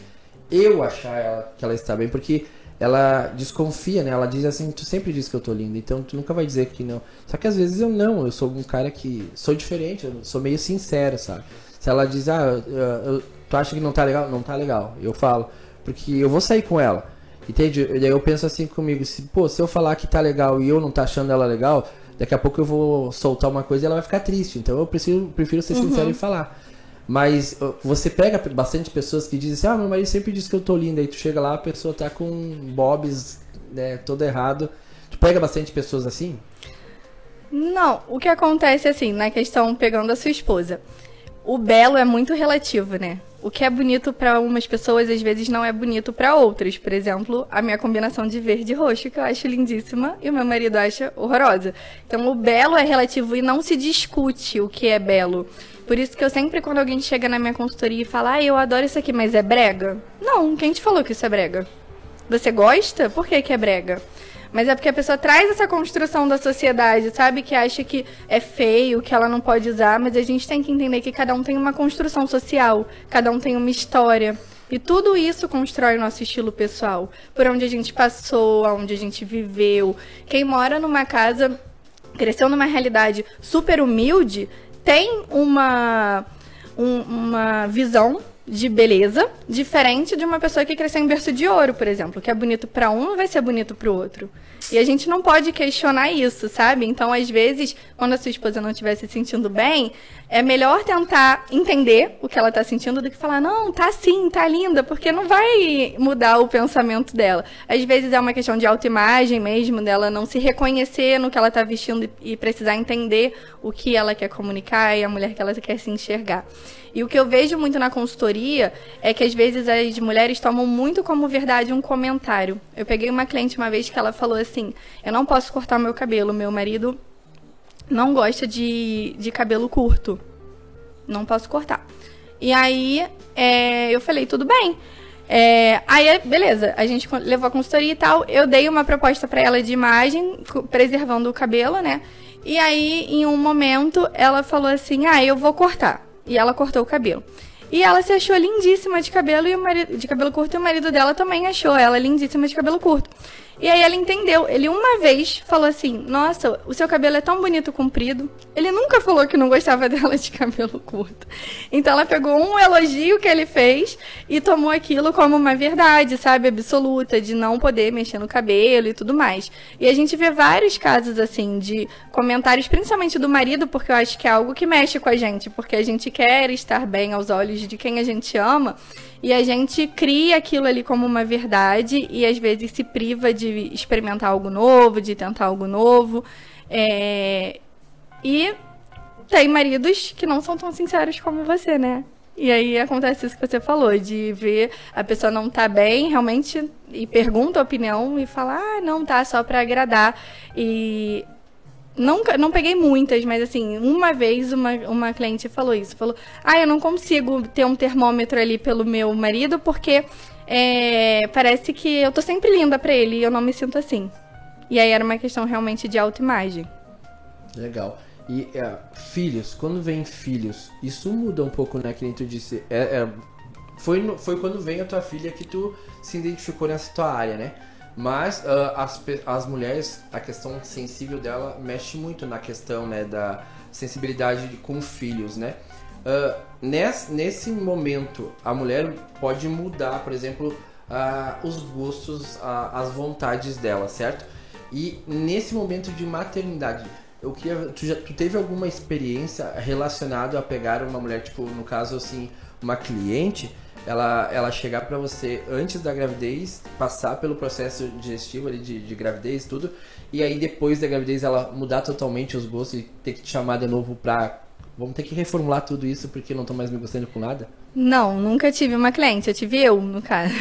eu achar ela, que ela está bem, porque ela desconfia, né? Ela diz assim, tu sempre diz que eu tô linda, então tu nunca vai dizer que não. Só que às vezes eu não, eu sou um cara que sou diferente, eu sou meio sincero, sabe? Se ela diz, ah, eu, eu tu acha que não tá legal? Não tá legal. Eu falo. Porque eu vou sair com ela. Entende? E daí eu penso assim comigo, se, pô, se eu falar que tá legal e eu não tá achando ela legal, daqui a pouco eu vou soltar uma coisa e ela vai ficar triste. Então eu prefiro, prefiro ser uhum. sincero e falar. Mas você pega bastante pessoas que dizem assim, ah, meu marido sempre diz que eu tô linda. Aí tu chega lá, a pessoa tá com bobs, né, todo errado. Tu pega bastante pessoas assim? Não, o que acontece assim, na questão pegando a sua esposa. O belo é muito relativo, né? O que é bonito para umas pessoas às vezes não é bonito para outras. Por exemplo, a minha combinação de verde e roxo, que eu acho lindíssima e o meu marido acha horrorosa. Então, o belo é relativo e não se discute o que é belo. Por isso que eu sempre, quando alguém chega na minha consultoria e fala, ah, eu adoro isso aqui, mas é brega? Não, quem te falou que isso é brega? Você gosta? Por que, que é brega? Mas é porque a pessoa traz essa construção da sociedade, sabe? Que acha que é feio, que ela não pode usar, mas a gente tem que entender que cada um tem uma construção social, cada um tem uma história. E tudo isso constrói o nosso estilo pessoal. Por onde a gente passou, aonde a gente viveu. Quem mora numa casa, cresceu numa realidade super humilde, tem uma, um, uma visão de beleza diferente de uma pessoa que cresceu em berço de ouro, por exemplo, que é bonito para um vai ser bonito para o outro. E a gente não pode questionar isso, sabe? Então, às vezes, quando a sua esposa não estiver se sentindo bem, é melhor tentar entender o que ela está sentindo do que falar, não, tá sim, tá linda, porque não vai mudar o pensamento dela. Às vezes é uma questão de autoimagem mesmo, dela não se reconhecer no que ela está vestindo e precisar entender o que ela quer comunicar e a mulher que ela quer se enxergar. E o que eu vejo muito na consultoria é que às vezes as mulheres tomam muito como verdade um comentário. Eu peguei uma cliente uma vez que ela falou assim: Eu não posso cortar meu cabelo, meu marido não gosta de, de cabelo curto. Não posso cortar. E aí é, eu falei: Tudo bem. É, aí, beleza, a gente levou a consultoria e tal. Eu dei uma proposta para ela de imagem, preservando o cabelo, né? E aí, em um momento, ela falou assim: Ah, eu vou cortar. E ela cortou o cabelo. E ela se achou lindíssima de cabelo e marido, de cabelo curto e o marido dela também achou ela lindíssima de cabelo curto. E aí ela entendeu. Ele uma vez falou assim: Nossa, o seu cabelo é tão bonito comprido. Ele nunca falou que não gostava dela de cabelo curto. Então ela pegou um elogio que ele fez e tomou aquilo como uma verdade, sabe, absoluta, de não poder mexer no cabelo e tudo mais. E a gente vê vários casos assim de comentários, principalmente do marido, porque eu acho que é algo que mexe com a gente, porque a gente quer estar bem aos olhos de quem a gente ama. E a gente cria aquilo ali como uma verdade e às vezes se priva de experimentar algo novo, de tentar algo novo. É... E tem maridos que não são tão sinceros como você, né? E aí acontece isso que você falou, de ver a pessoa não tá bem, realmente, e pergunta a opinião e fala, ah, não tá, só para agradar. E Nunca, não peguei muitas, mas assim, uma vez uma, uma cliente falou isso. Falou, ah, eu não consigo ter um termômetro ali pelo meu marido porque é, parece que eu tô sempre linda para ele e eu não me sinto assim. E aí era uma questão realmente de autoimagem. Legal. E é, filhos, quando vem filhos, isso muda um pouco, né? Que nem tu disse. É, é, foi, foi quando vem a tua filha que tu se identificou nessa tua área, né? Mas uh, as, as mulheres, a questão sensível dela mexe muito na questão né, da sensibilidade com filhos, né? Uh, nesse, nesse momento, a mulher pode mudar, por exemplo, uh, os gostos, as vontades dela, certo? E nesse momento de maternidade, eu queria, tu, já, tu teve alguma experiência relacionada a pegar uma mulher, tipo, no caso assim, uma cliente ela, ela chegar para você antes da gravidez, passar pelo processo digestivo ali de, de gravidez tudo, e aí depois da gravidez ela mudar totalmente os gostos e ter que te chamar de novo pra. Vamos ter que reformular tudo isso porque não tô mais me gostando com nada? Não, nunca tive uma cliente, eu tive eu, no caso.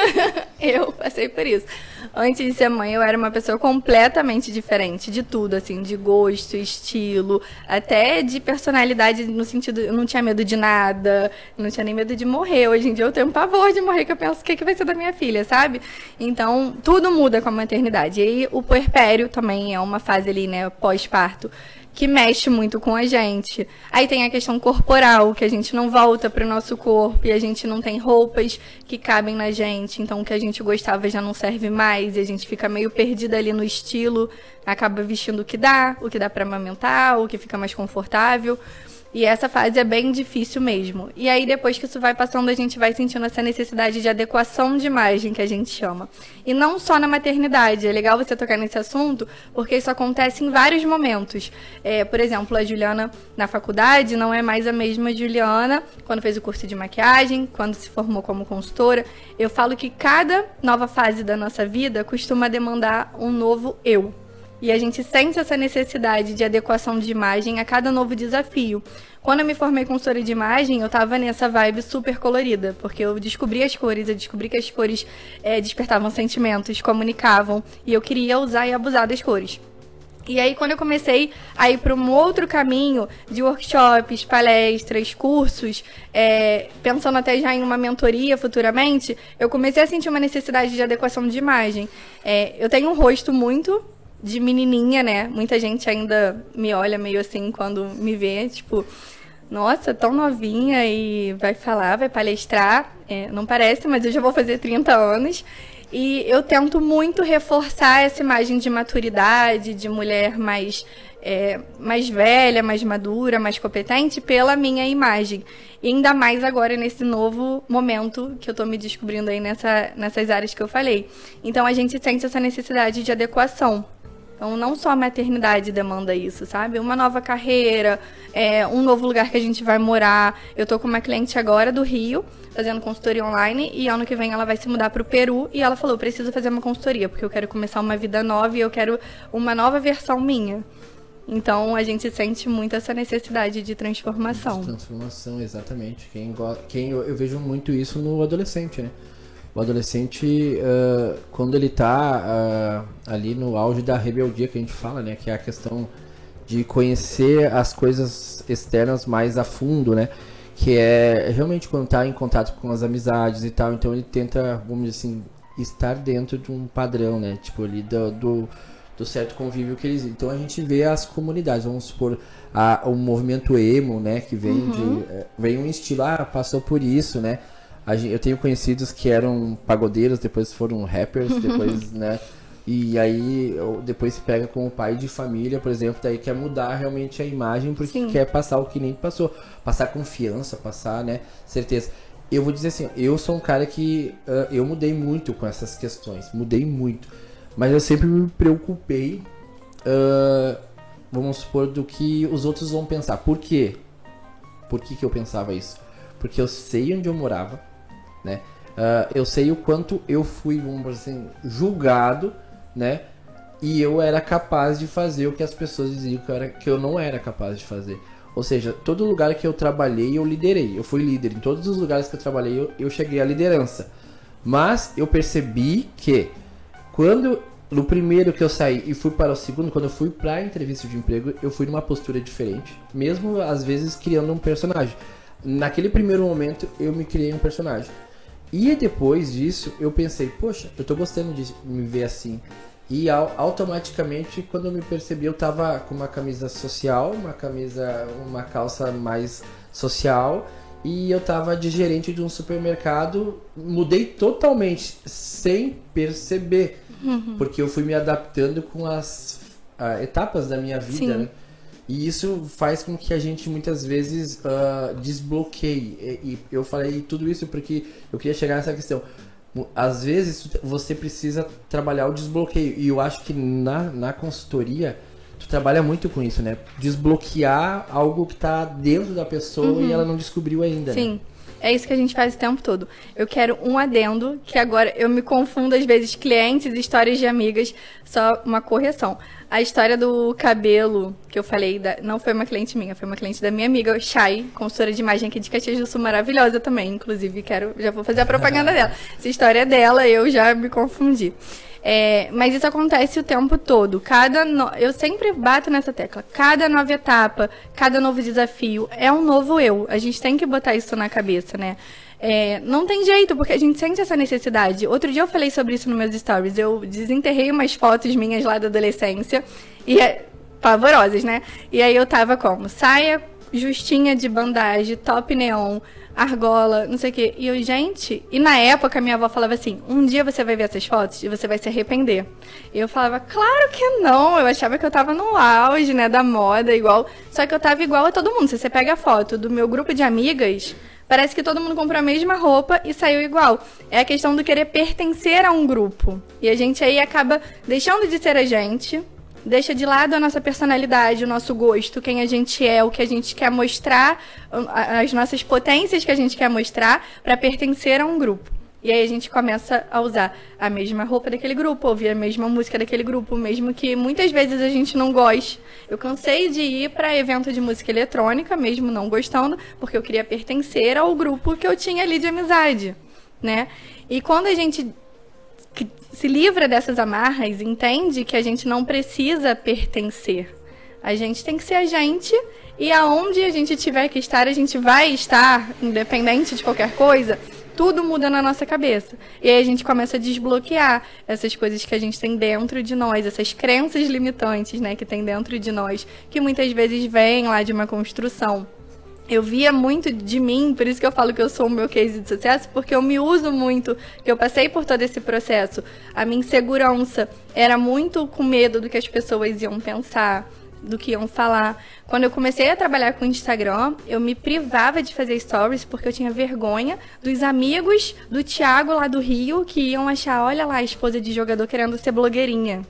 eu passei por isso. Antes de ser mãe, eu era uma pessoa completamente diferente de tudo, assim, de gosto, estilo, até de personalidade, no sentido, eu não tinha medo de nada, não tinha nem medo de morrer. Hoje em dia eu tenho um pavor de morrer, que eu penso o que, que vai ser da minha filha, sabe? Então, tudo muda com a maternidade. E aí, o puerpério também é uma fase ali, né, pós-parto que mexe muito com a gente. Aí tem a questão corporal, que a gente não volta para o nosso corpo e a gente não tem roupas que cabem na gente, então o que a gente gostava já não serve mais e a gente fica meio perdida ali no estilo, acaba vestindo o que dá, o que dá para amamentar, o que fica mais confortável. E essa fase é bem difícil mesmo. E aí, depois que isso vai passando, a gente vai sentindo essa necessidade de adequação de imagem, que a gente chama. E não só na maternidade. É legal você tocar nesse assunto, porque isso acontece em vários momentos. É, por exemplo, a Juliana na faculdade não é mais a mesma Juliana quando fez o curso de maquiagem, quando se formou como consultora. Eu falo que cada nova fase da nossa vida costuma demandar um novo eu. E a gente sente essa necessidade de adequação de imagem a cada novo desafio. Quando eu me formei consultora de imagem, eu tava nessa vibe super colorida, porque eu descobri as cores, eu descobri que as cores é, despertavam sentimentos, comunicavam, e eu queria usar e abusar das cores. E aí, quando eu comecei a ir para um outro caminho de workshops, palestras, cursos, é, pensando até já em uma mentoria futuramente, eu comecei a sentir uma necessidade de adequação de imagem. É, eu tenho um rosto muito de menininha, né? Muita gente ainda me olha meio assim quando me vê, tipo, nossa, tão novinha e vai falar, vai palestrar. É, não parece, mas eu já vou fazer 30 anos. E eu tento muito reforçar essa imagem de maturidade, de mulher mais, é, mais velha, mais madura, mais competente, pela minha imagem. E ainda mais agora nesse novo momento que eu estou me descobrindo aí nessa, nessas áreas que eu falei. Então a gente sente essa necessidade de adequação. Então, não só a maternidade demanda isso, sabe? Uma nova carreira, é, um novo lugar que a gente vai morar. Eu tô com uma cliente agora do Rio, fazendo consultoria online, e ano que vem ela vai se mudar para o Peru. E ela falou: preciso fazer uma consultoria, porque eu quero começar uma vida nova e eu quero uma nova versão minha. Então a gente sente muito essa necessidade de transformação. De transformação, exatamente. Quem, quem eu, eu vejo muito isso no adolescente, né? O adolescente, uh, quando ele está uh, ali no auge da rebeldia que a gente fala, né? Que é a questão de conhecer as coisas externas mais a fundo, né? Que é realmente quando está em contato com as amizades e tal. Então ele tenta, vamos dizer assim, estar dentro de um padrão, né? Tipo ali do, do, do certo convívio que eles... Então a gente vê as comunidades, vamos supor, a, o movimento emo, né? Que vem uhum. de... Eh, vem um estilo, ah, passou por isso, né? Eu tenho conhecidos que eram pagodeiros, depois foram rappers, depois, né? E aí depois se pega com o pai de família, por exemplo, daí quer mudar realmente a imagem porque Sim. quer passar o que nem passou, passar confiança, passar, né, certeza. Eu vou dizer assim, eu sou um cara que uh, eu mudei muito com essas questões, mudei muito, mas eu sempre me preocupei, uh, vamos supor, do que os outros vão pensar. Por quê? Por que, que eu pensava isso? Porque eu sei onde eu morava, né? Uh, eu sei o quanto eu fui, vamos dizer assim, julgado, né? E eu era capaz de fazer o que as pessoas diziam que eu, era, que eu não era capaz de fazer. Ou seja, todo lugar que eu trabalhei, eu liderei. Eu fui líder. Em todos os lugares que eu trabalhei, eu, eu cheguei à liderança. Mas eu percebi que quando no primeiro que eu saí e fui para o segundo, quando eu fui para a entrevista de emprego, eu fui numa postura diferente, mesmo às vezes criando um personagem. Naquele primeiro momento, eu me criei um personagem. E depois disso, eu pensei, poxa, eu tô gostando de me ver assim. E automaticamente, quando eu me percebi, eu tava com uma camisa social, uma camisa, uma calça mais social, e eu tava de gerente de um supermercado, mudei totalmente, sem perceber, uhum. porque eu fui me adaptando com as uh, etapas da minha vida, né? E isso faz com que a gente muitas vezes uh, desbloqueie. E, e, eu falei tudo isso porque eu queria chegar nessa questão. Às vezes você precisa trabalhar o desbloqueio. E eu acho que na, na consultoria tu trabalha muito com isso, né? Desbloquear algo que está dentro da pessoa uhum. e ela não descobriu ainda. Sim. Né? É isso que a gente faz o tempo todo. Eu quero um adendo, que agora eu me confundo às vezes clientes, histórias de amigas, só uma correção. A história do cabelo que eu falei, da, não foi uma cliente minha, foi uma cliente da minha amiga, Chay, consultora de imagem aqui de Caxias do Sul, maravilhosa também. Inclusive, quero, já vou fazer a propaganda dela. Essa história é dela, eu já me confundi. É, mas isso acontece o tempo todo. Cada no... Eu sempre bato nessa tecla. Cada nova etapa, cada novo desafio é um novo eu. A gente tem que botar isso na cabeça, né? É, não tem jeito, porque a gente sente essa necessidade. Outro dia eu falei sobre isso nos meus stories. Eu desenterrei umas fotos minhas lá da adolescência. E é pavorosas, né? E aí eu tava como? Saia justinha de bandagem, top neon, argola, não sei o quê. E eu, gente, e na época minha avó falava assim: um dia você vai ver essas fotos e você vai se arrepender. E eu falava, claro que não. Eu achava que eu tava no auge, né, da moda, igual. Só que eu tava igual a todo mundo. Se você pega a foto do meu grupo de amigas, parece que todo mundo comprou a mesma roupa e saiu igual. É a questão do querer pertencer a um grupo. E a gente aí acaba deixando de ser a gente deixa de lado a nossa personalidade, o nosso gosto, quem a gente é, o que a gente quer mostrar, as nossas potências que a gente quer mostrar para pertencer a um grupo. E aí a gente começa a usar a mesma roupa daquele grupo, ouvir a mesma música daquele grupo, mesmo que muitas vezes a gente não goste. Eu cansei de ir para evento de música eletrônica, mesmo não gostando, porque eu queria pertencer ao grupo que eu tinha ali de amizade, né? E quando a gente se livra dessas amarras, entende que a gente não precisa pertencer. A gente tem que ser a gente e aonde a gente tiver que estar, a gente vai estar, independente de qualquer coisa tudo muda na nossa cabeça. E aí a gente começa a desbloquear essas coisas que a gente tem dentro de nós, essas crenças limitantes, né, que tem dentro de nós, que muitas vezes vêm lá de uma construção. Eu via muito de mim, por isso que eu falo que eu sou o meu case de sucesso, porque eu me uso muito, que eu passei por todo esse processo. A minha insegurança era muito com medo do que as pessoas iam pensar do que iam falar. Quando eu comecei a trabalhar com Instagram, eu me privava de fazer stories porque eu tinha vergonha dos amigos do Thiago lá do Rio que iam achar, olha lá, a esposa de jogador querendo ser blogueirinha.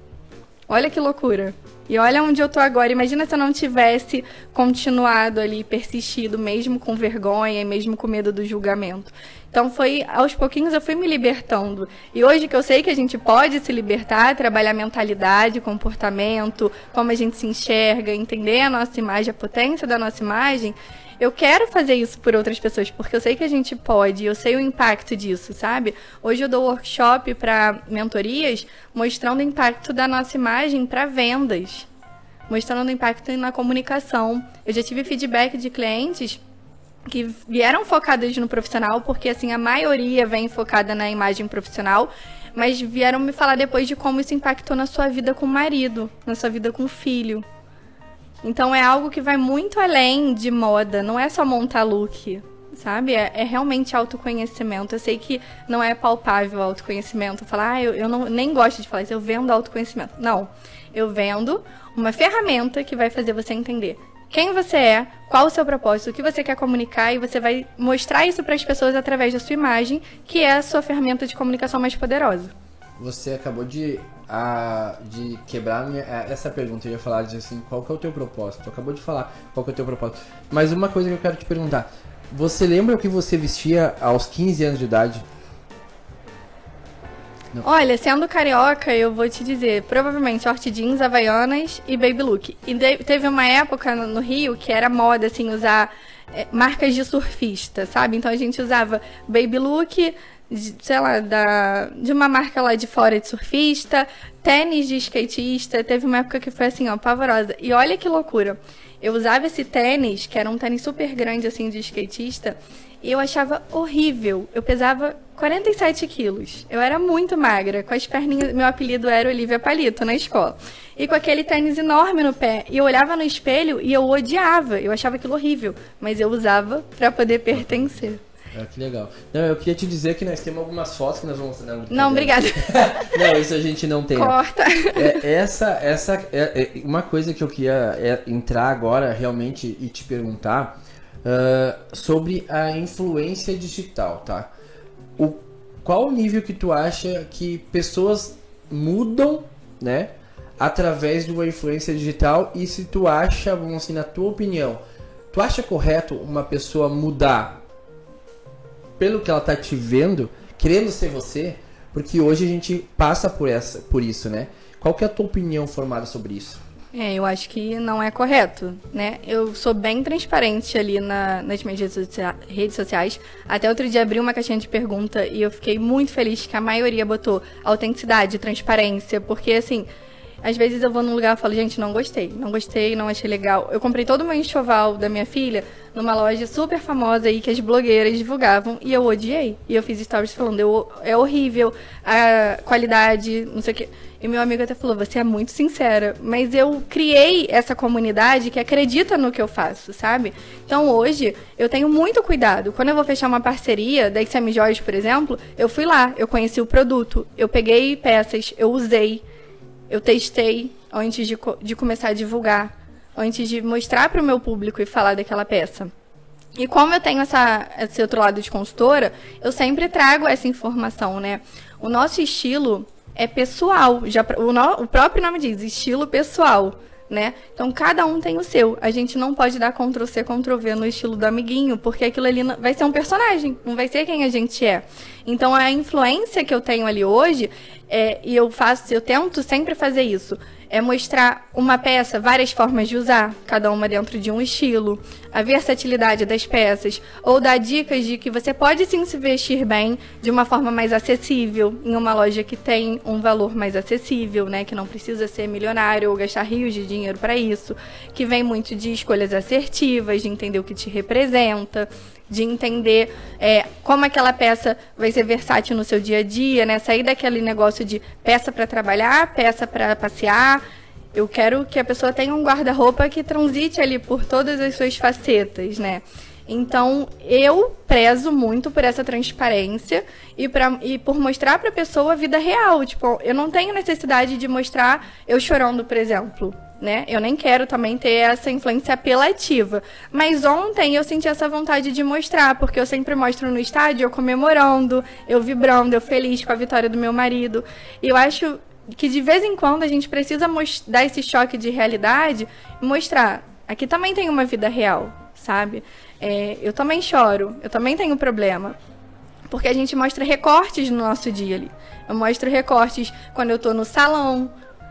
Olha que loucura. E olha onde eu tô agora. Imagina se eu não tivesse continuado ali, persistido, mesmo com vergonha e mesmo com medo do julgamento. Então foi aos pouquinhos eu fui me libertando. E hoje que eu sei que a gente pode se libertar, trabalhar mentalidade, comportamento, como a gente se enxerga, entender a nossa imagem, a potência da nossa imagem, eu quero fazer isso por outras pessoas, porque eu sei que a gente pode, eu sei o impacto disso, sabe? Hoje eu dou workshop para mentorias mostrando o impacto da nossa imagem para vendas, mostrando o impacto na comunicação. Eu já tive feedback de clientes que vieram focadas no profissional, porque assim a maioria vem focada na imagem profissional, mas vieram me falar depois de como isso impactou na sua vida com o marido, na sua vida com o filho. Então é algo que vai muito além de moda, não é só montar look, sabe? É, é realmente autoconhecimento. Eu sei que não é palpável autoconhecimento. Falar, ah, eu, eu não, nem gosto de falar isso, eu vendo autoconhecimento. Não. Eu vendo uma ferramenta que vai fazer você entender quem você é, qual o seu propósito, o que você quer comunicar e você vai mostrar isso para as pessoas através da sua imagem, que é a sua ferramenta de comunicação mais poderosa. Você acabou de, a, de quebrar minha, essa pergunta. Eu ia falar de assim, qual que é o teu propósito? Tu acabou de falar qual que é o teu propósito. Mas uma coisa que eu quero te perguntar. Você lembra o que você vestia aos 15 anos de idade? Não. Olha, sendo carioca, eu vou te dizer, provavelmente short jeans, havaianas e baby look. E de, teve uma época no, no, Rio que era moda, assim, usar é, marcas de surfista, sabe? Então a gente usava baby look, de, sei lá, da, de uma marca lá de fora de surfista, tênis de skatista. Teve uma época que foi assim, ó, pavorosa. E olha que loucura. Eu usava esse tênis, que era um tênis super grande, assim, de skatista, e eu achava horrível. Eu pesava 47 quilos. Eu era muito magra, com as perninhas. Meu apelido era Olivia Palito na escola. E com aquele tênis enorme no pé. E eu olhava no espelho e eu odiava. Eu achava aquilo horrível. Mas eu usava para poder pertencer. Ah, que legal. Não, eu queria te dizer que nós temos algumas fotos que nós vamos Não, não obrigada. não, isso a gente não tem. Corta. É, essa, essa é, é, uma coisa que eu queria é entrar agora realmente e te perguntar uh, sobre a influência digital, tá? O, qual o nível que tu acha que pessoas mudam, né? Através de uma influência digital e se tu acha, vamos assim, na tua opinião, tu acha correto uma pessoa mudar pelo que ela tá te vendo, querendo ser você? Porque hoje a gente passa por essa, por isso, né? Qual que é a tua opinião formada sobre isso? É, eu acho que não é correto, né? Eu sou bem transparente ali na, nas minhas redes sociais. Até outro dia abri uma caixinha de pergunta e eu fiquei muito feliz que a maioria botou autenticidade, transparência, porque assim, às vezes eu vou num lugar e falo, gente, não gostei, não gostei, não achei legal. Eu comprei todo o meu enxoval da minha filha numa loja super famosa aí que as blogueiras divulgavam e eu odiei. E eu fiz stories falando, eu, é horrível, a qualidade, não sei o quê. E meu amigo até falou, você é muito sincera. Mas eu criei essa comunidade que acredita no que eu faço, sabe? Então hoje eu tenho muito cuidado. Quando eu vou fechar uma parceria da XM Joias, por exemplo, eu fui lá, eu conheci o produto, eu peguei peças, eu usei eu testei antes de, de começar a divulgar, antes de mostrar para o meu público e falar daquela peça. E como eu tenho essa, esse outro lado de consultora, eu sempre trago essa informação, né? O nosso estilo é pessoal, já o, no, o próprio nome diz, estilo pessoal, né? Então cada um tem o seu. A gente não pode dar Ctrl C, Ctrl V no estilo do amiguinho, porque aquilo ali vai ser um personagem, não vai ser quem a gente é. Então a influência que eu tenho ali hoje, é, e eu faço, eu tento sempre fazer isso é mostrar uma peça, várias formas de usar, cada uma dentro de um estilo, a versatilidade das peças, ou dar dicas de que você pode sim se vestir bem de uma forma mais acessível, em uma loja que tem um valor mais acessível, né, que não precisa ser milionário ou gastar rios de dinheiro para isso, que vem muito de escolhas assertivas, de entender o que te representa, de entender é, como aquela peça vai ser versátil no seu dia a dia, né? Sair daquele negócio de peça para trabalhar, peça para passear. Eu quero que a pessoa tenha um guarda-roupa que transite ali por todas as suas facetas, né? Então, eu prezo muito por essa transparência e, pra, e por mostrar para a pessoa a vida real. Tipo, eu não tenho necessidade de mostrar eu chorando, por exemplo né? Eu nem quero também ter essa influência apelativa. Mas ontem eu senti essa vontade de mostrar, porque eu sempre mostro no estádio eu comemorando, eu vibrando, eu feliz com a vitória do meu marido. E eu acho que de vez em quando a gente precisa dar esse choque de realidade e mostrar. Aqui também tem uma vida real, sabe? É, eu também choro, eu também tenho problema. Porque a gente mostra recortes no nosso dia ali. Eu mostro recortes quando eu tô no salão,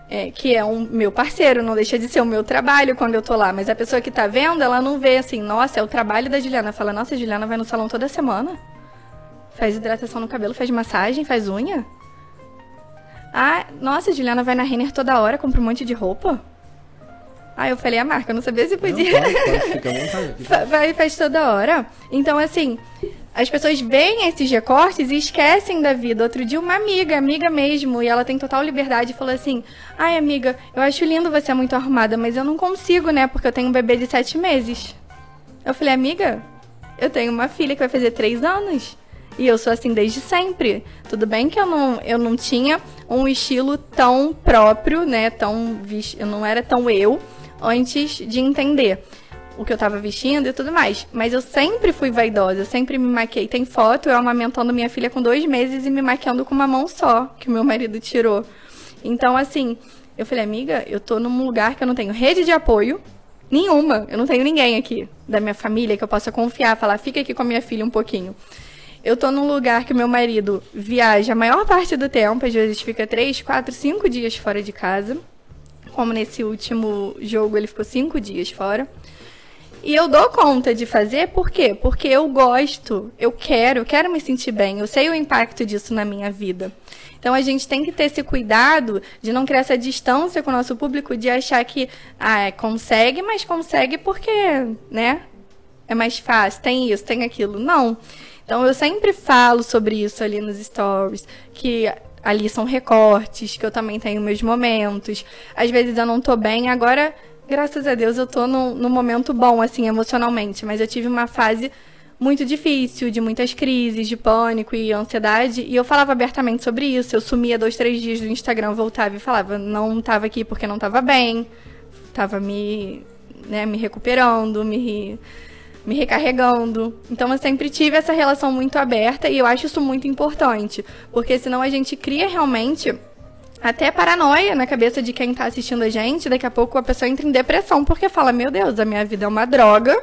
é, que é um meu parceiro, não deixa de ser o meu trabalho quando eu tô lá. Mas a pessoa que tá vendo, ela não vê assim, nossa, é o trabalho da Juliana. Fala, nossa, a Juliana vai no salão toda semana. Faz hidratação no cabelo, faz massagem, faz unha. Ah, nossa, a Juliana vai na Renner toda hora, compra um monte de roupa. Ah, eu falei a marca, eu não sabia se podia. Não, pode, pode, fica à vontade. Vai, faz toda hora. Então, assim, as pessoas veem esses recortes e esquecem da vida. Outro dia, uma amiga, amiga mesmo, e ela tem total liberdade, falou assim: Ai, amiga, eu acho lindo você muito arrumada, mas eu não consigo, né? Porque eu tenho um bebê de sete meses. Eu falei, amiga, eu tenho uma filha que vai fazer três anos. E eu sou assim desde sempre. Tudo bem que eu não, eu não tinha um estilo tão próprio, né? Tão, eu não era tão eu antes de entender o que eu tava vestindo e tudo mais. Mas eu sempre fui vaidosa, sempre me maquiei. Tem foto eu amamentando minha filha com dois meses e me maquiando com uma mão só, que o meu marido tirou. Então, assim, eu falei, amiga, eu tô num lugar que eu não tenho rede de apoio nenhuma. Eu não tenho ninguém aqui da minha família que eu possa confiar, falar, fica aqui com a minha filha um pouquinho. Eu tô num lugar que meu marido viaja a maior parte do tempo, às vezes fica três, quatro, cinco dias fora de casa. Como nesse último jogo ele ficou cinco dias fora. E eu dou conta de fazer, por quê? Porque eu gosto, eu quero, quero me sentir bem, eu sei o impacto disso na minha vida. Então a gente tem que ter esse cuidado de não criar essa distância com o nosso público, de achar que ah, consegue, mas consegue porque, né? É mais fácil, tem isso, tem aquilo. Não. Então eu sempre falo sobre isso ali nos stories, que ali são recortes, que eu também tenho meus momentos. Às vezes eu não tô bem, agora graças a Deus eu tô num, num momento bom, assim, emocionalmente. Mas eu tive uma fase muito difícil, de muitas crises, de pânico e ansiedade. E eu falava abertamente sobre isso. Eu sumia dois, três dias do Instagram, voltava e falava, não estava aqui porque não estava bem, estava me, né, me recuperando, me, me recarregando. Então eu sempre tive essa relação muito aberta e eu acho isso muito importante, porque senão a gente cria realmente até paranoia na cabeça de quem está assistindo a gente. Daqui a pouco a pessoa entra em depressão porque fala: Meu Deus, a minha vida é uma droga.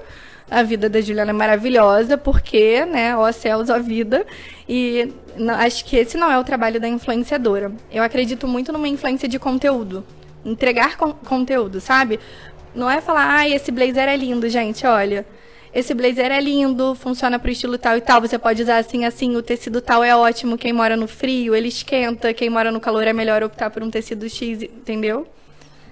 A vida da Juliana é maravilhosa, porque, né, ó céus, ó vida. E acho que esse não é o trabalho da influenciadora. Eu acredito muito numa influência de conteúdo. Entregar con conteúdo, sabe? Não é falar, ai, esse blazer é lindo, gente, olha esse blazer é lindo, funciona pro estilo tal e tal, você pode usar assim, assim, o tecido tal é ótimo, quem mora no frio, ele esquenta, quem mora no calor é melhor optar por um tecido X, entendeu?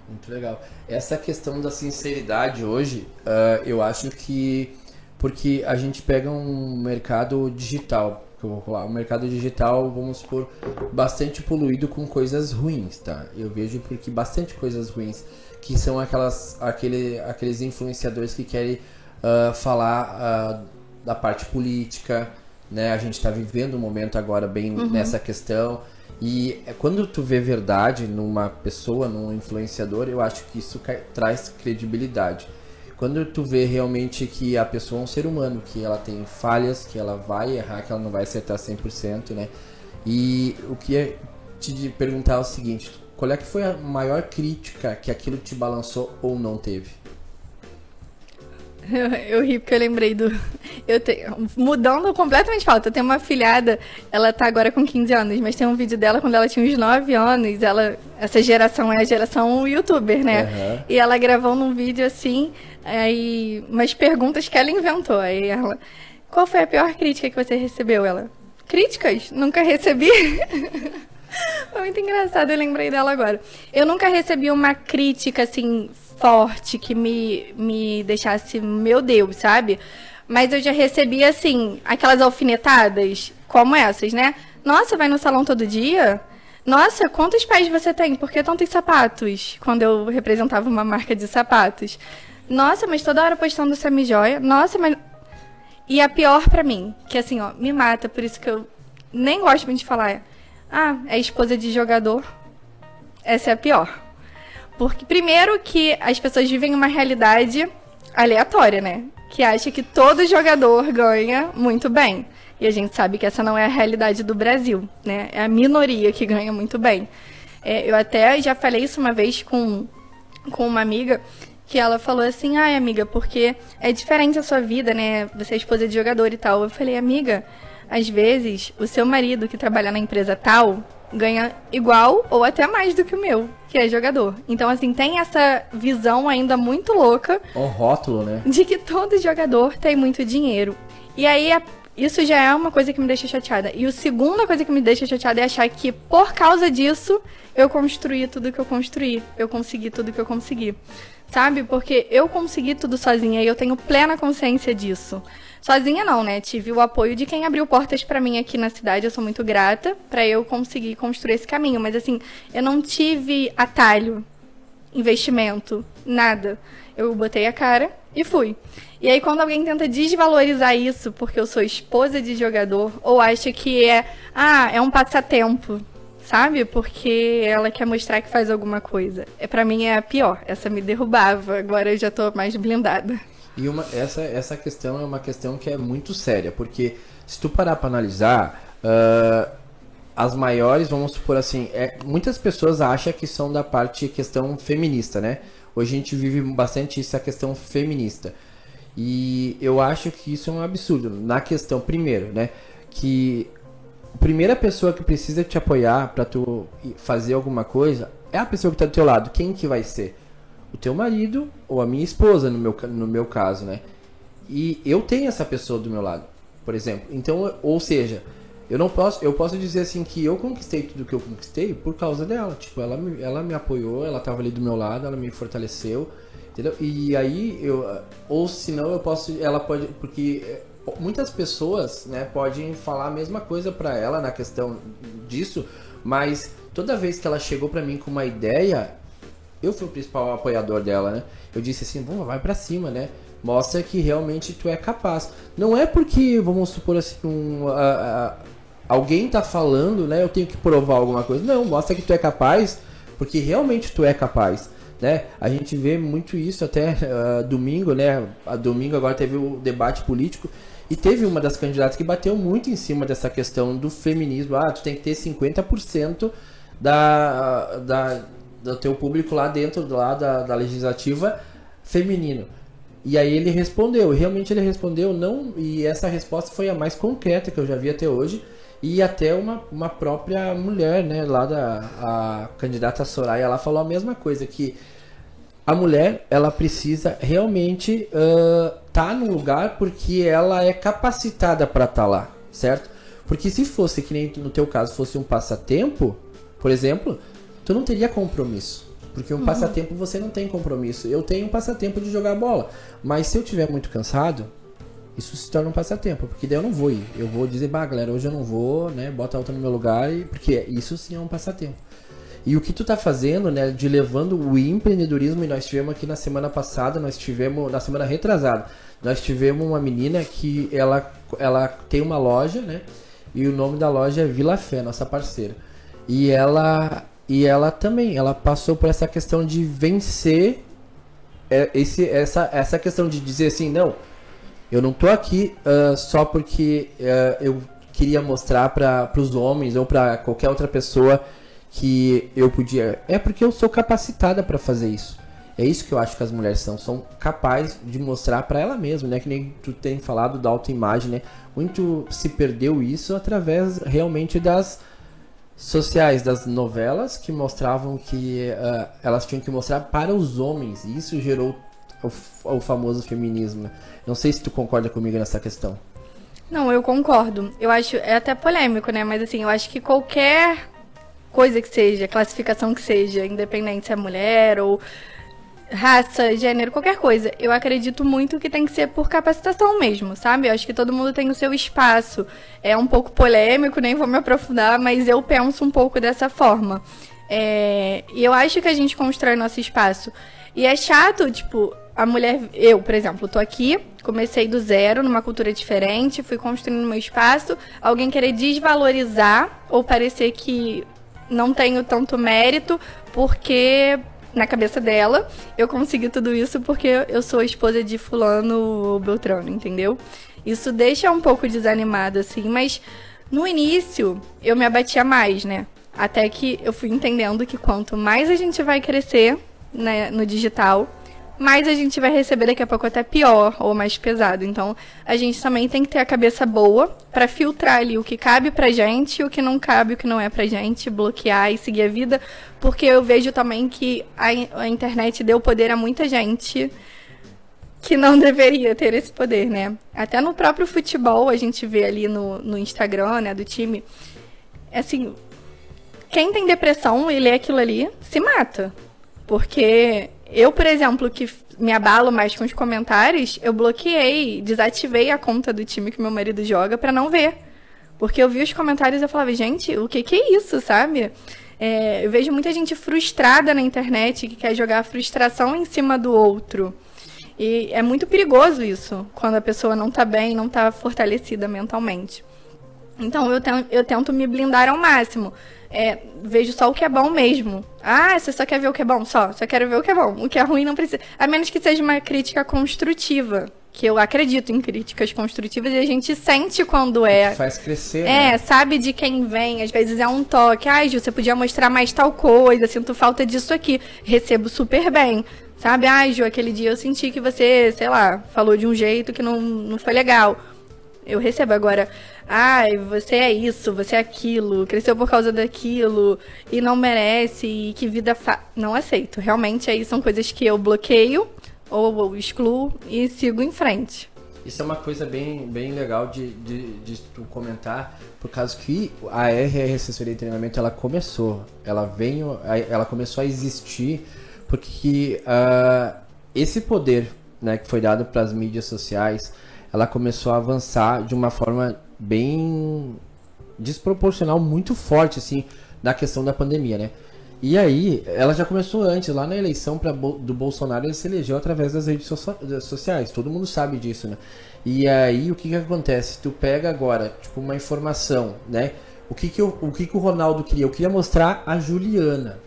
Muito legal. Essa questão da sinceridade hoje, uh, eu acho que porque a gente pega um mercado digital, que eu vou falar, um mercado digital, vamos supor, bastante poluído com coisas ruins, tá? Eu vejo porque bastante coisas ruins, que são aquelas, aquele, aqueles influenciadores que querem uh, falar uh, da parte política, né? A gente está vivendo um momento agora bem uhum. nessa questão. E é, quando tu vê verdade numa pessoa, num influenciador, eu acho que isso traz credibilidade. Quando tu vê realmente que a pessoa é um ser humano, que ela tem falhas, que ela vai errar, que ela não vai acertar 100%, né? E o que é te perguntar é o seguinte, qual é que foi a maior crítica que aquilo te balançou ou não teve? Eu, eu ri porque eu lembrei do. Eu tenho, mudando completamente pauta, eu tenho uma filhada, ela tá agora com 15 anos, mas tem um vídeo dela quando ela tinha uns 9 anos. Ela, essa geração é a geração youtuber, né? Uhum. E ela gravou num vídeo assim, aí umas perguntas que ela inventou. Aí ela. Qual foi a pior crítica que você recebeu? Ela. Críticas? Nunca recebi. foi muito engraçado, eu lembrei dela agora. Eu nunca recebi uma crítica assim forte que me, me deixasse, meu Deus, sabe? Mas eu já recebi, assim, aquelas alfinetadas como essas, né? Nossa, vai no salão todo dia? Nossa, quantos pés você tem? Por que tantos sapatos? Quando eu representava uma marca de sapatos. Nossa, mas toda hora postando semi-joia. Nossa, mas. E a pior para mim, que assim, ó, me mata, por isso que eu nem gosto muito de falar. Ah, é esposa de jogador. Essa é a pior. Porque, primeiro, que as pessoas vivem uma realidade aleatória, né? Que acha que todo jogador ganha muito bem. E a gente sabe que essa não é a realidade do Brasil, né? É a minoria que ganha muito bem. É, eu até já falei isso uma vez com, com uma amiga, que ela falou assim, ai amiga, porque é diferente a sua vida, né? Você é esposa de jogador e tal. Eu falei, amiga, às vezes o seu marido que trabalha na empresa tal ganha igual ou até mais do que o meu, que é jogador. Então, assim, tem essa visão ainda muito louca. O rótulo, né? De que todo jogador tem muito dinheiro. E aí, isso já é uma coisa que me deixa chateada. E a segunda coisa que me deixa chateada é achar que, por causa disso, eu construí tudo que eu construí. Eu consegui tudo que eu consegui. Sabe? Porque eu consegui tudo sozinha e eu tenho plena consciência disso. Sozinha não, né? Tive o apoio de quem abriu portas para mim aqui na cidade. Eu sou muito grata para eu conseguir construir esse caminho. Mas assim, eu não tive atalho, investimento, nada. Eu botei a cara e fui. E aí quando alguém tenta desvalorizar isso porque eu sou esposa de jogador ou acha que é, ah, é um passatempo, sabe? Porque ela quer mostrar que faz alguma coisa. É para mim é a pior. Essa me derrubava, agora eu já tô mais blindada. E uma, essa, essa questão é uma questão que é muito séria, porque se tu parar para analisar, uh, as maiores, vamos supor assim, é, muitas pessoas acham que são da parte questão feminista, né? Hoje a gente vive bastante essa questão feminista. E eu acho que isso é um absurdo. Na questão, primeiro, né? Que a primeira pessoa que precisa te apoiar para tu fazer alguma coisa é a pessoa que tá do teu lado. Quem que vai ser? O teu marido ou a minha esposa, no meu, no meu caso, né? E eu tenho essa pessoa do meu lado, por exemplo. Então, ou seja, eu não posso, eu posso dizer assim que eu conquistei tudo que eu conquistei por causa dela. Tipo, ela me, ela me apoiou, ela estava ali do meu lado, ela me fortaleceu, entendeu? E aí eu, ou senão eu posso, ela pode, porque eh, muitas pessoas, né, podem falar a mesma coisa para ela na questão disso, mas toda vez que ela chegou para mim com uma ideia, eu fui o principal apoiador dela, né? Eu disse assim, vamos, vai para cima, né? Mostra que realmente tu é capaz. Não é porque, vamos supor assim, um, alguém tá falando, né? Eu tenho que provar alguma coisa. Não, mostra que tu é capaz, porque realmente tu é capaz. Né? A gente vê muito isso até uh, domingo, né? A domingo agora teve o debate político e teve uma das candidatas que bateu muito em cima dessa questão do feminismo. Ah, tu tem que ter 50% da, da, do teu público lá dentro lá da, da legislativa feminino. E aí ele respondeu, realmente ele respondeu não, e essa resposta foi a mais concreta que eu já vi até hoje, e até uma, uma própria mulher, né, lá da a candidata Soraya, ela falou a mesma coisa, que a mulher, ela precisa realmente estar uh, tá no lugar porque ela é capacitada para estar tá lá, certo? Porque se fosse, que nem no teu caso, fosse um passatempo, por exemplo, tu não teria compromisso. Porque um uhum. passatempo você não tem compromisso. Eu tenho um passatempo de jogar bola. Mas se eu tiver muito cansado, isso se torna um passatempo. Porque daí eu não vou ir. Eu vou dizer, bah, galera, hoje eu não vou, né? Bota a outra no meu lugar. E... Porque isso sim é um passatempo. E o que tu tá fazendo, né, de levando o empreendedorismo, e nós tivemos aqui na semana passada, nós tivemos, na semana retrasada, nós tivemos uma menina que ela, ela tem uma loja, né, e o nome da loja é Vila Fé, nossa parceira. E ela e ela também, ela passou por essa questão de vencer é, esse, essa, essa questão de dizer assim, não, eu não tô aqui uh, só porque uh, eu queria mostrar para os homens ou para qualquer outra pessoa que eu podia. É porque eu sou capacitada para fazer isso. É isso que eu acho que as mulheres são, são capazes de mostrar para ela mesma, né? Que nem tu tem falado da autoimagem, né? Muito se perdeu isso através realmente das sociais, das novelas que mostravam que uh, elas tinham que mostrar para os homens. E isso gerou o, o famoso feminismo. Não sei se tu concorda comigo nessa questão. Não, eu concordo. Eu acho, é até polêmico, né? Mas assim, eu acho que qualquer coisa que seja, classificação que seja, independente se é mulher ou raça, gênero, qualquer coisa. Eu acredito muito que tem que ser por capacitação mesmo, sabe? Eu acho que todo mundo tem o seu espaço. É um pouco polêmico, nem vou me aprofundar, mas eu penso um pouco dessa forma. É... E eu acho que a gente constrói nosso espaço. E é chato, tipo, a mulher. Eu, por exemplo, tô aqui, comecei do zero, numa cultura diferente, fui construindo meu espaço. Alguém querer desvalorizar ou parecer que não tenho tanto mérito porque na cabeça dela, eu consegui tudo isso porque eu sou esposa de fulano Beltrano, entendeu? Isso deixa um pouco desanimado, assim, mas no início eu me abatia mais, né? Até que eu fui entendendo que quanto mais a gente vai crescer né, no digital, mais a gente vai receber daqui a pouco até pior ou mais pesado. Então, a gente também tem que ter a cabeça boa para filtrar ali o que cabe pra gente o que não cabe, o que não é pra gente, bloquear e seguir a vida, porque eu vejo também que a, a internet deu poder a muita gente que não deveria ter esse poder, né? Até no próprio futebol, a gente vê ali no, no Instagram, né, do time, assim, quem tem depressão e lê aquilo ali, se mata. Porque eu, por exemplo, que me abalo mais com os comentários, eu bloqueei, desativei a conta do time que meu marido joga para não ver. Porque eu vi os comentários e eu falava, gente, o que, que é isso, sabe? É, eu vejo muita gente frustrada na internet que quer jogar a frustração em cima do outro. E é muito perigoso isso, quando a pessoa não tá bem, não tá fortalecida mentalmente. Então eu, tento, eu tento me blindar ao máximo é, vejo só o que é bom mesmo. Ah, você só quer ver o que é bom? Só. Só quero ver o que é bom. O que é ruim não precisa. A menos que seja uma crítica construtiva. Que eu acredito em críticas construtivas e a gente sente quando é. Faz crescer. É, né? sabe de quem vem. Às vezes é um toque. Ai, Ju, você podia mostrar mais tal coisa. Sinto falta disso aqui. Recebo super bem. Sabe? Ai, Ju, aquele dia eu senti que você, sei lá, falou de um jeito que não, não foi legal. Eu recebo agora ai, você é isso, você é aquilo, cresceu por causa daquilo e não merece e que vida fa... não aceito. Realmente aí são coisas que eu bloqueio ou, ou excluo e sigo em frente. Isso é uma coisa bem, bem legal de, de, de tu comentar, por causa que a RR Assessoria e Treinamento ela começou, ela veio, ela começou a existir porque uh, esse poder né, que foi dado para as mídias sociais, ela começou a avançar de uma forma bem desproporcional, muito forte, assim, na questão da pandemia, né? E aí, ela já começou antes, lá na eleição pra, do Bolsonaro, ele se elegeu através das redes so sociais, todo mundo sabe disso, né? E aí, o que que acontece? Tu pega agora, tipo, uma informação, né? O que que, eu, o, que que o Ronaldo queria? Eu queria mostrar a Juliana,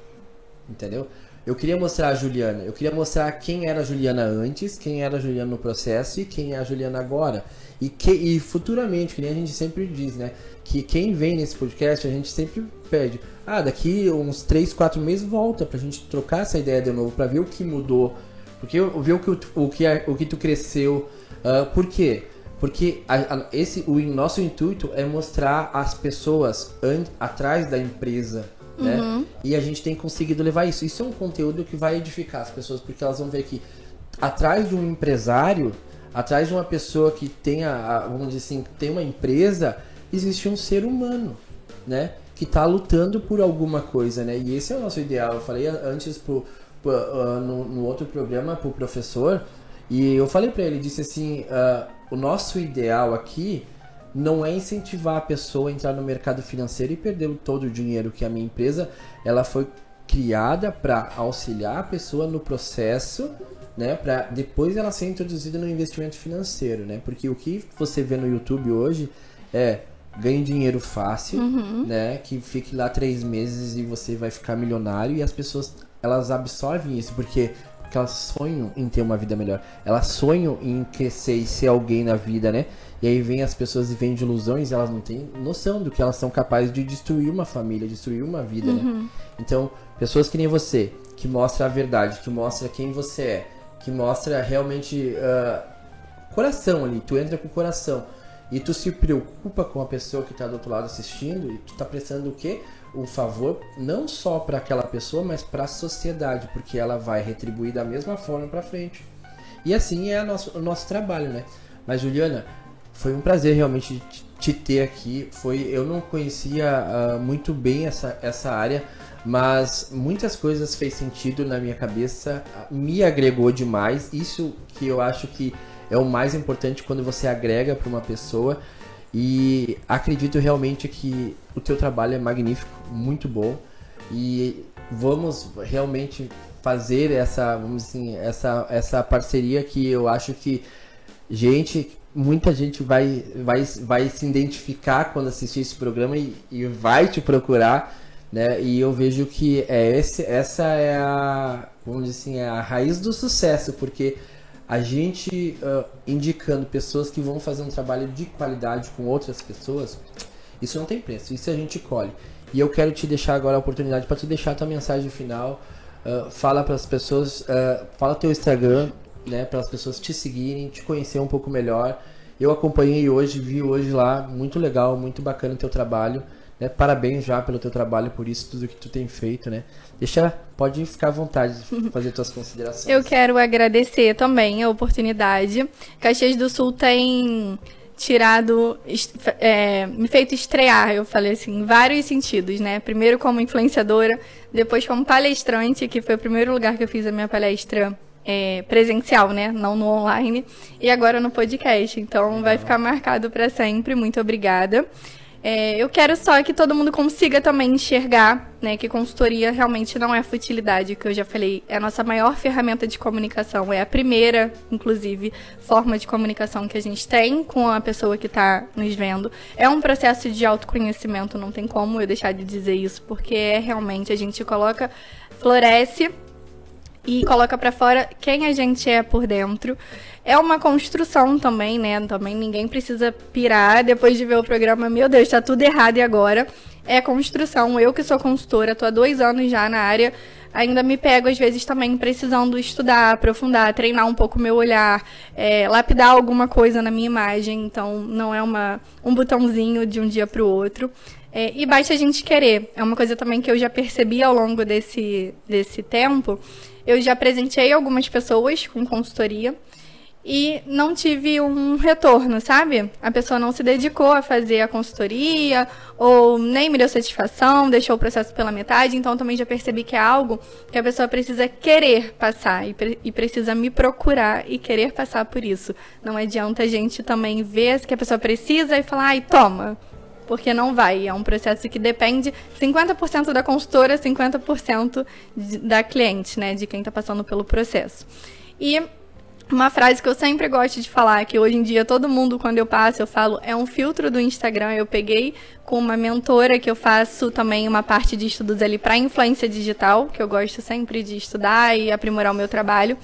entendeu? Eu queria mostrar a Juliana, eu queria mostrar quem era a Juliana antes, quem era a Juliana no processo e quem é a Juliana agora. E, que, e futuramente, que nem a gente sempre diz, né? Que quem vem nesse podcast, a gente sempre pede. Ah, daqui uns 3, 4 meses volta pra gente trocar essa ideia de novo, pra ver o que mudou. Porque ver o que, o que, o que tu cresceu. Uh, por quê? Porque a, a, esse, o nosso intuito é mostrar as pessoas an, atrás da empresa. Né? Uhum. E a gente tem conseguido levar isso. Isso é um conteúdo que vai edificar as pessoas, porque elas vão ver que atrás de um empresário atrás de uma pessoa que tenha, vamos dizer assim, tem uma empresa, existe um ser humano, né? Que está lutando por alguma coisa, né? E esse é o nosso ideal. Eu falei antes pro, pro uh, no, no, outro programa pro professor e eu falei para ele, disse assim, uh, o nosso ideal aqui não é incentivar a pessoa a entrar no mercado financeiro e perder todo o dinheiro que a minha empresa ela foi criada para auxiliar a pessoa no processo né, para depois ela ser introduzida no investimento financeiro, né? Porque o que você vê no YouTube hoje é ganhe dinheiro fácil, uhum. né? Que fique lá três meses e você vai ficar milionário e as pessoas elas absorvem isso porque porque elas sonham em ter uma vida melhor. Elas sonham em crescer e ser alguém na vida, né? E aí vem as pessoas e vêm de ilusões, elas não têm noção do que elas são capazes de destruir uma família, destruir uma vida, né? Uhum. Então, pessoas que nem você, que mostra a verdade, que mostra quem você é, que mostra realmente uh, coração ali, tu entra com o coração e tu se preocupa com a pessoa que está do outro lado assistindo e tu está prestando o quê? O favor não só para aquela pessoa, mas para a sociedade, porque ela vai retribuir da mesma forma para frente. E assim é nosso, o nosso trabalho, né? Mas Juliana, foi um prazer realmente te ter aqui. Foi, eu não conhecia uh, muito bem essa, essa área, mas muitas coisas fez sentido na minha cabeça, me agregou demais. Isso que eu acho que é o mais importante quando você agrega para uma pessoa. E acredito realmente que o teu trabalho é magnífico, muito bom. E vamos realmente fazer essa, vamos assim, essa, essa parceria que eu acho que gente muita gente vai, vai, vai se identificar quando assistir esse programa e, e vai te procurar, né? E eu vejo que é esse, essa é a, vamos dizer assim, é a raiz do sucesso, porque a gente uh, indicando pessoas que vão fazer um trabalho de qualidade com outras pessoas, isso não tem preço, isso a gente colhe. E eu quero te deixar agora a oportunidade para tu deixar a tua mensagem final. Uh, fala para as pessoas, uh, fala teu Instagram, né, para as pessoas te seguirem, te conhecer um pouco melhor. Eu acompanhei hoje, vi hoje lá, muito legal, muito bacana o teu trabalho. Né? Parabéns já pelo teu trabalho, por isso tudo que tu tem feito, né? Deixa, pode ficar à vontade de fazer tuas considerações. Eu quero agradecer também a oportunidade. Caxias do Sul tem tirado, é, me feito estrear, eu falei assim, em vários sentidos, né? Primeiro como influenciadora, depois como palestrante, que foi o primeiro lugar que eu fiz a minha palestra é, presencial, né? Não no online. E agora no podcast. Então Legal. vai ficar marcado para sempre. Muito obrigada. É, eu quero só que todo mundo consiga também enxergar, né, que consultoria realmente não é futilidade, que eu já falei, é a nossa maior ferramenta de comunicação, é a primeira, inclusive, forma de comunicação que a gente tem com a pessoa que está nos vendo. É um processo de autoconhecimento, não tem como eu deixar de dizer isso, porque é realmente a gente coloca, floresce e coloca para fora quem a gente é por dentro. É uma construção também, né? Também ninguém precisa pirar depois de ver o programa. Meu Deus, tá tudo errado e agora? É construção. Eu que sou consultora, tô há dois anos já na área. Ainda me pego, às vezes, também precisando estudar, aprofundar, treinar um pouco meu olhar, é, lapidar alguma coisa na minha imagem. Então, não é uma, um botãozinho de um dia para o outro. É, e basta a gente querer. É uma coisa também que eu já percebi ao longo desse, desse tempo eu já presenteei algumas pessoas com consultoria e não tive um retorno, sabe? A pessoa não se dedicou a fazer a consultoria ou nem me deu satisfação, deixou o processo pela metade. Então também já percebi que é algo que a pessoa precisa querer passar e, pre e precisa me procurar e querer passar por isso. Não adianta a gente também ver que a pessoa precisa e falar, ai, toma, porque não vai. É um processo que depende 50% da consultora, 50% da cliente, né, de quem está passando pelo processo. E uma frase que eu sempre gosto de falar, que hoje em dia todo mundo, quando eu passo, eu falo, é um filtro do Instagram. Eu peguei com uma mentora que eu faço também uma parte de estudos ali para influência digital, que eu gosto sempre de estudar e aprimorar o meu trabalho.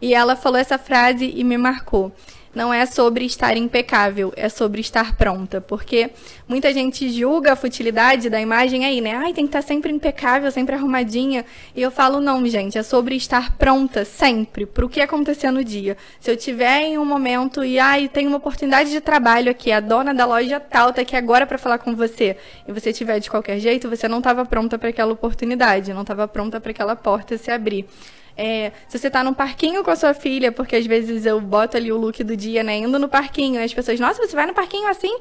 E ela falou essa frase e me marcou não é sobre estar impecável, é sobre estar pronta. Porque muita gente julga a futilidade da imagem aí, né? Ai, tem que estar sempre impecável, sempre arrumadinha. E eu falo, não, gente, é sobre estar pronta sempre para o que acontecer no dia. Se eu tiver em um momento e, ai, tem uma oportunidade de trabalho aqui, a dona da loja tal tá aqui agora para falar com você, e você tiver de qualquer jeito, você não estava pronta para aquela oportunidade, não estava pronta para aquela porta se abrir. É, se você tá no parquinho com a sua filha, porque às vezes eu boto ali o look do dia, né? Indo no parquinho, e as pessoas, nossa, você vai no parquinho assim?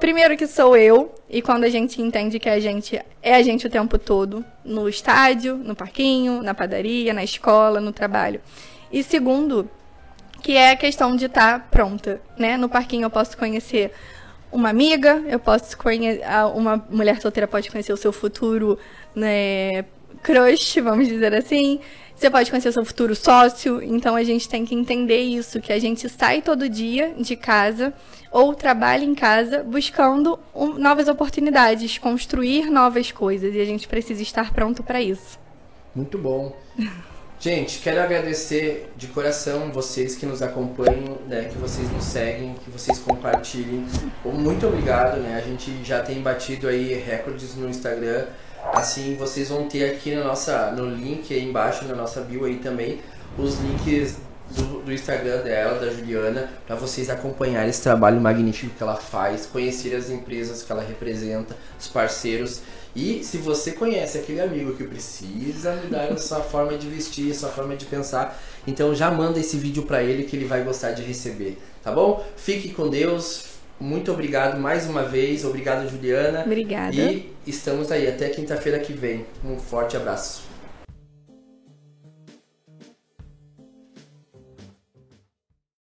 Primeiro que sou eu, e quando a gente entende que a gente é a gente o tempo todo, no estádio, no parquinho, na padaria, na escola, no trabalho. E segundo, que é a questão de estar tá pronta, né? No parquinho eu posso conhecer uma amiga, eu posso conhecer uma mulher solteira pode conhecer o seu futuro, né, crush, vamos dizer assim. Você pode conhecer seu futuro sócio, então a gente tem que entender isso, que a gente sai todo dia de casa ou trabalha em casa buscando um, novas oportunidades, construir novas coisas, e a gente precisa estar pronto para isso. Muito bom. Gente, quero agradecer de coração vocês que nos acompanham, né, que vocês nos seguem, que vocês compartilhem. Muito obrigado, né? A gente já tem batido aí recordes no Instagram. Assim, vocês vão ter aqui na nossa, no link aí embaixo na nossa bio aí também os links do, do Instagram dela, da Juliana, para vocês acompanharem esse trabalho magnífico que ela faz, conhecer as empresas que ela representa, os parceiros. E se você conhece aquele amigo que precisa mudar a sua forma de vestir, a sua forma de pensar, então já manda esse vídeo para ele que ele vai gostar de receber, tá bom? Fique com Deus. Muito obrigado mais uma vez. Obrigado, Juliana. Obrigada. E estamos aí até quinta-feira que vem. Um forte abraço.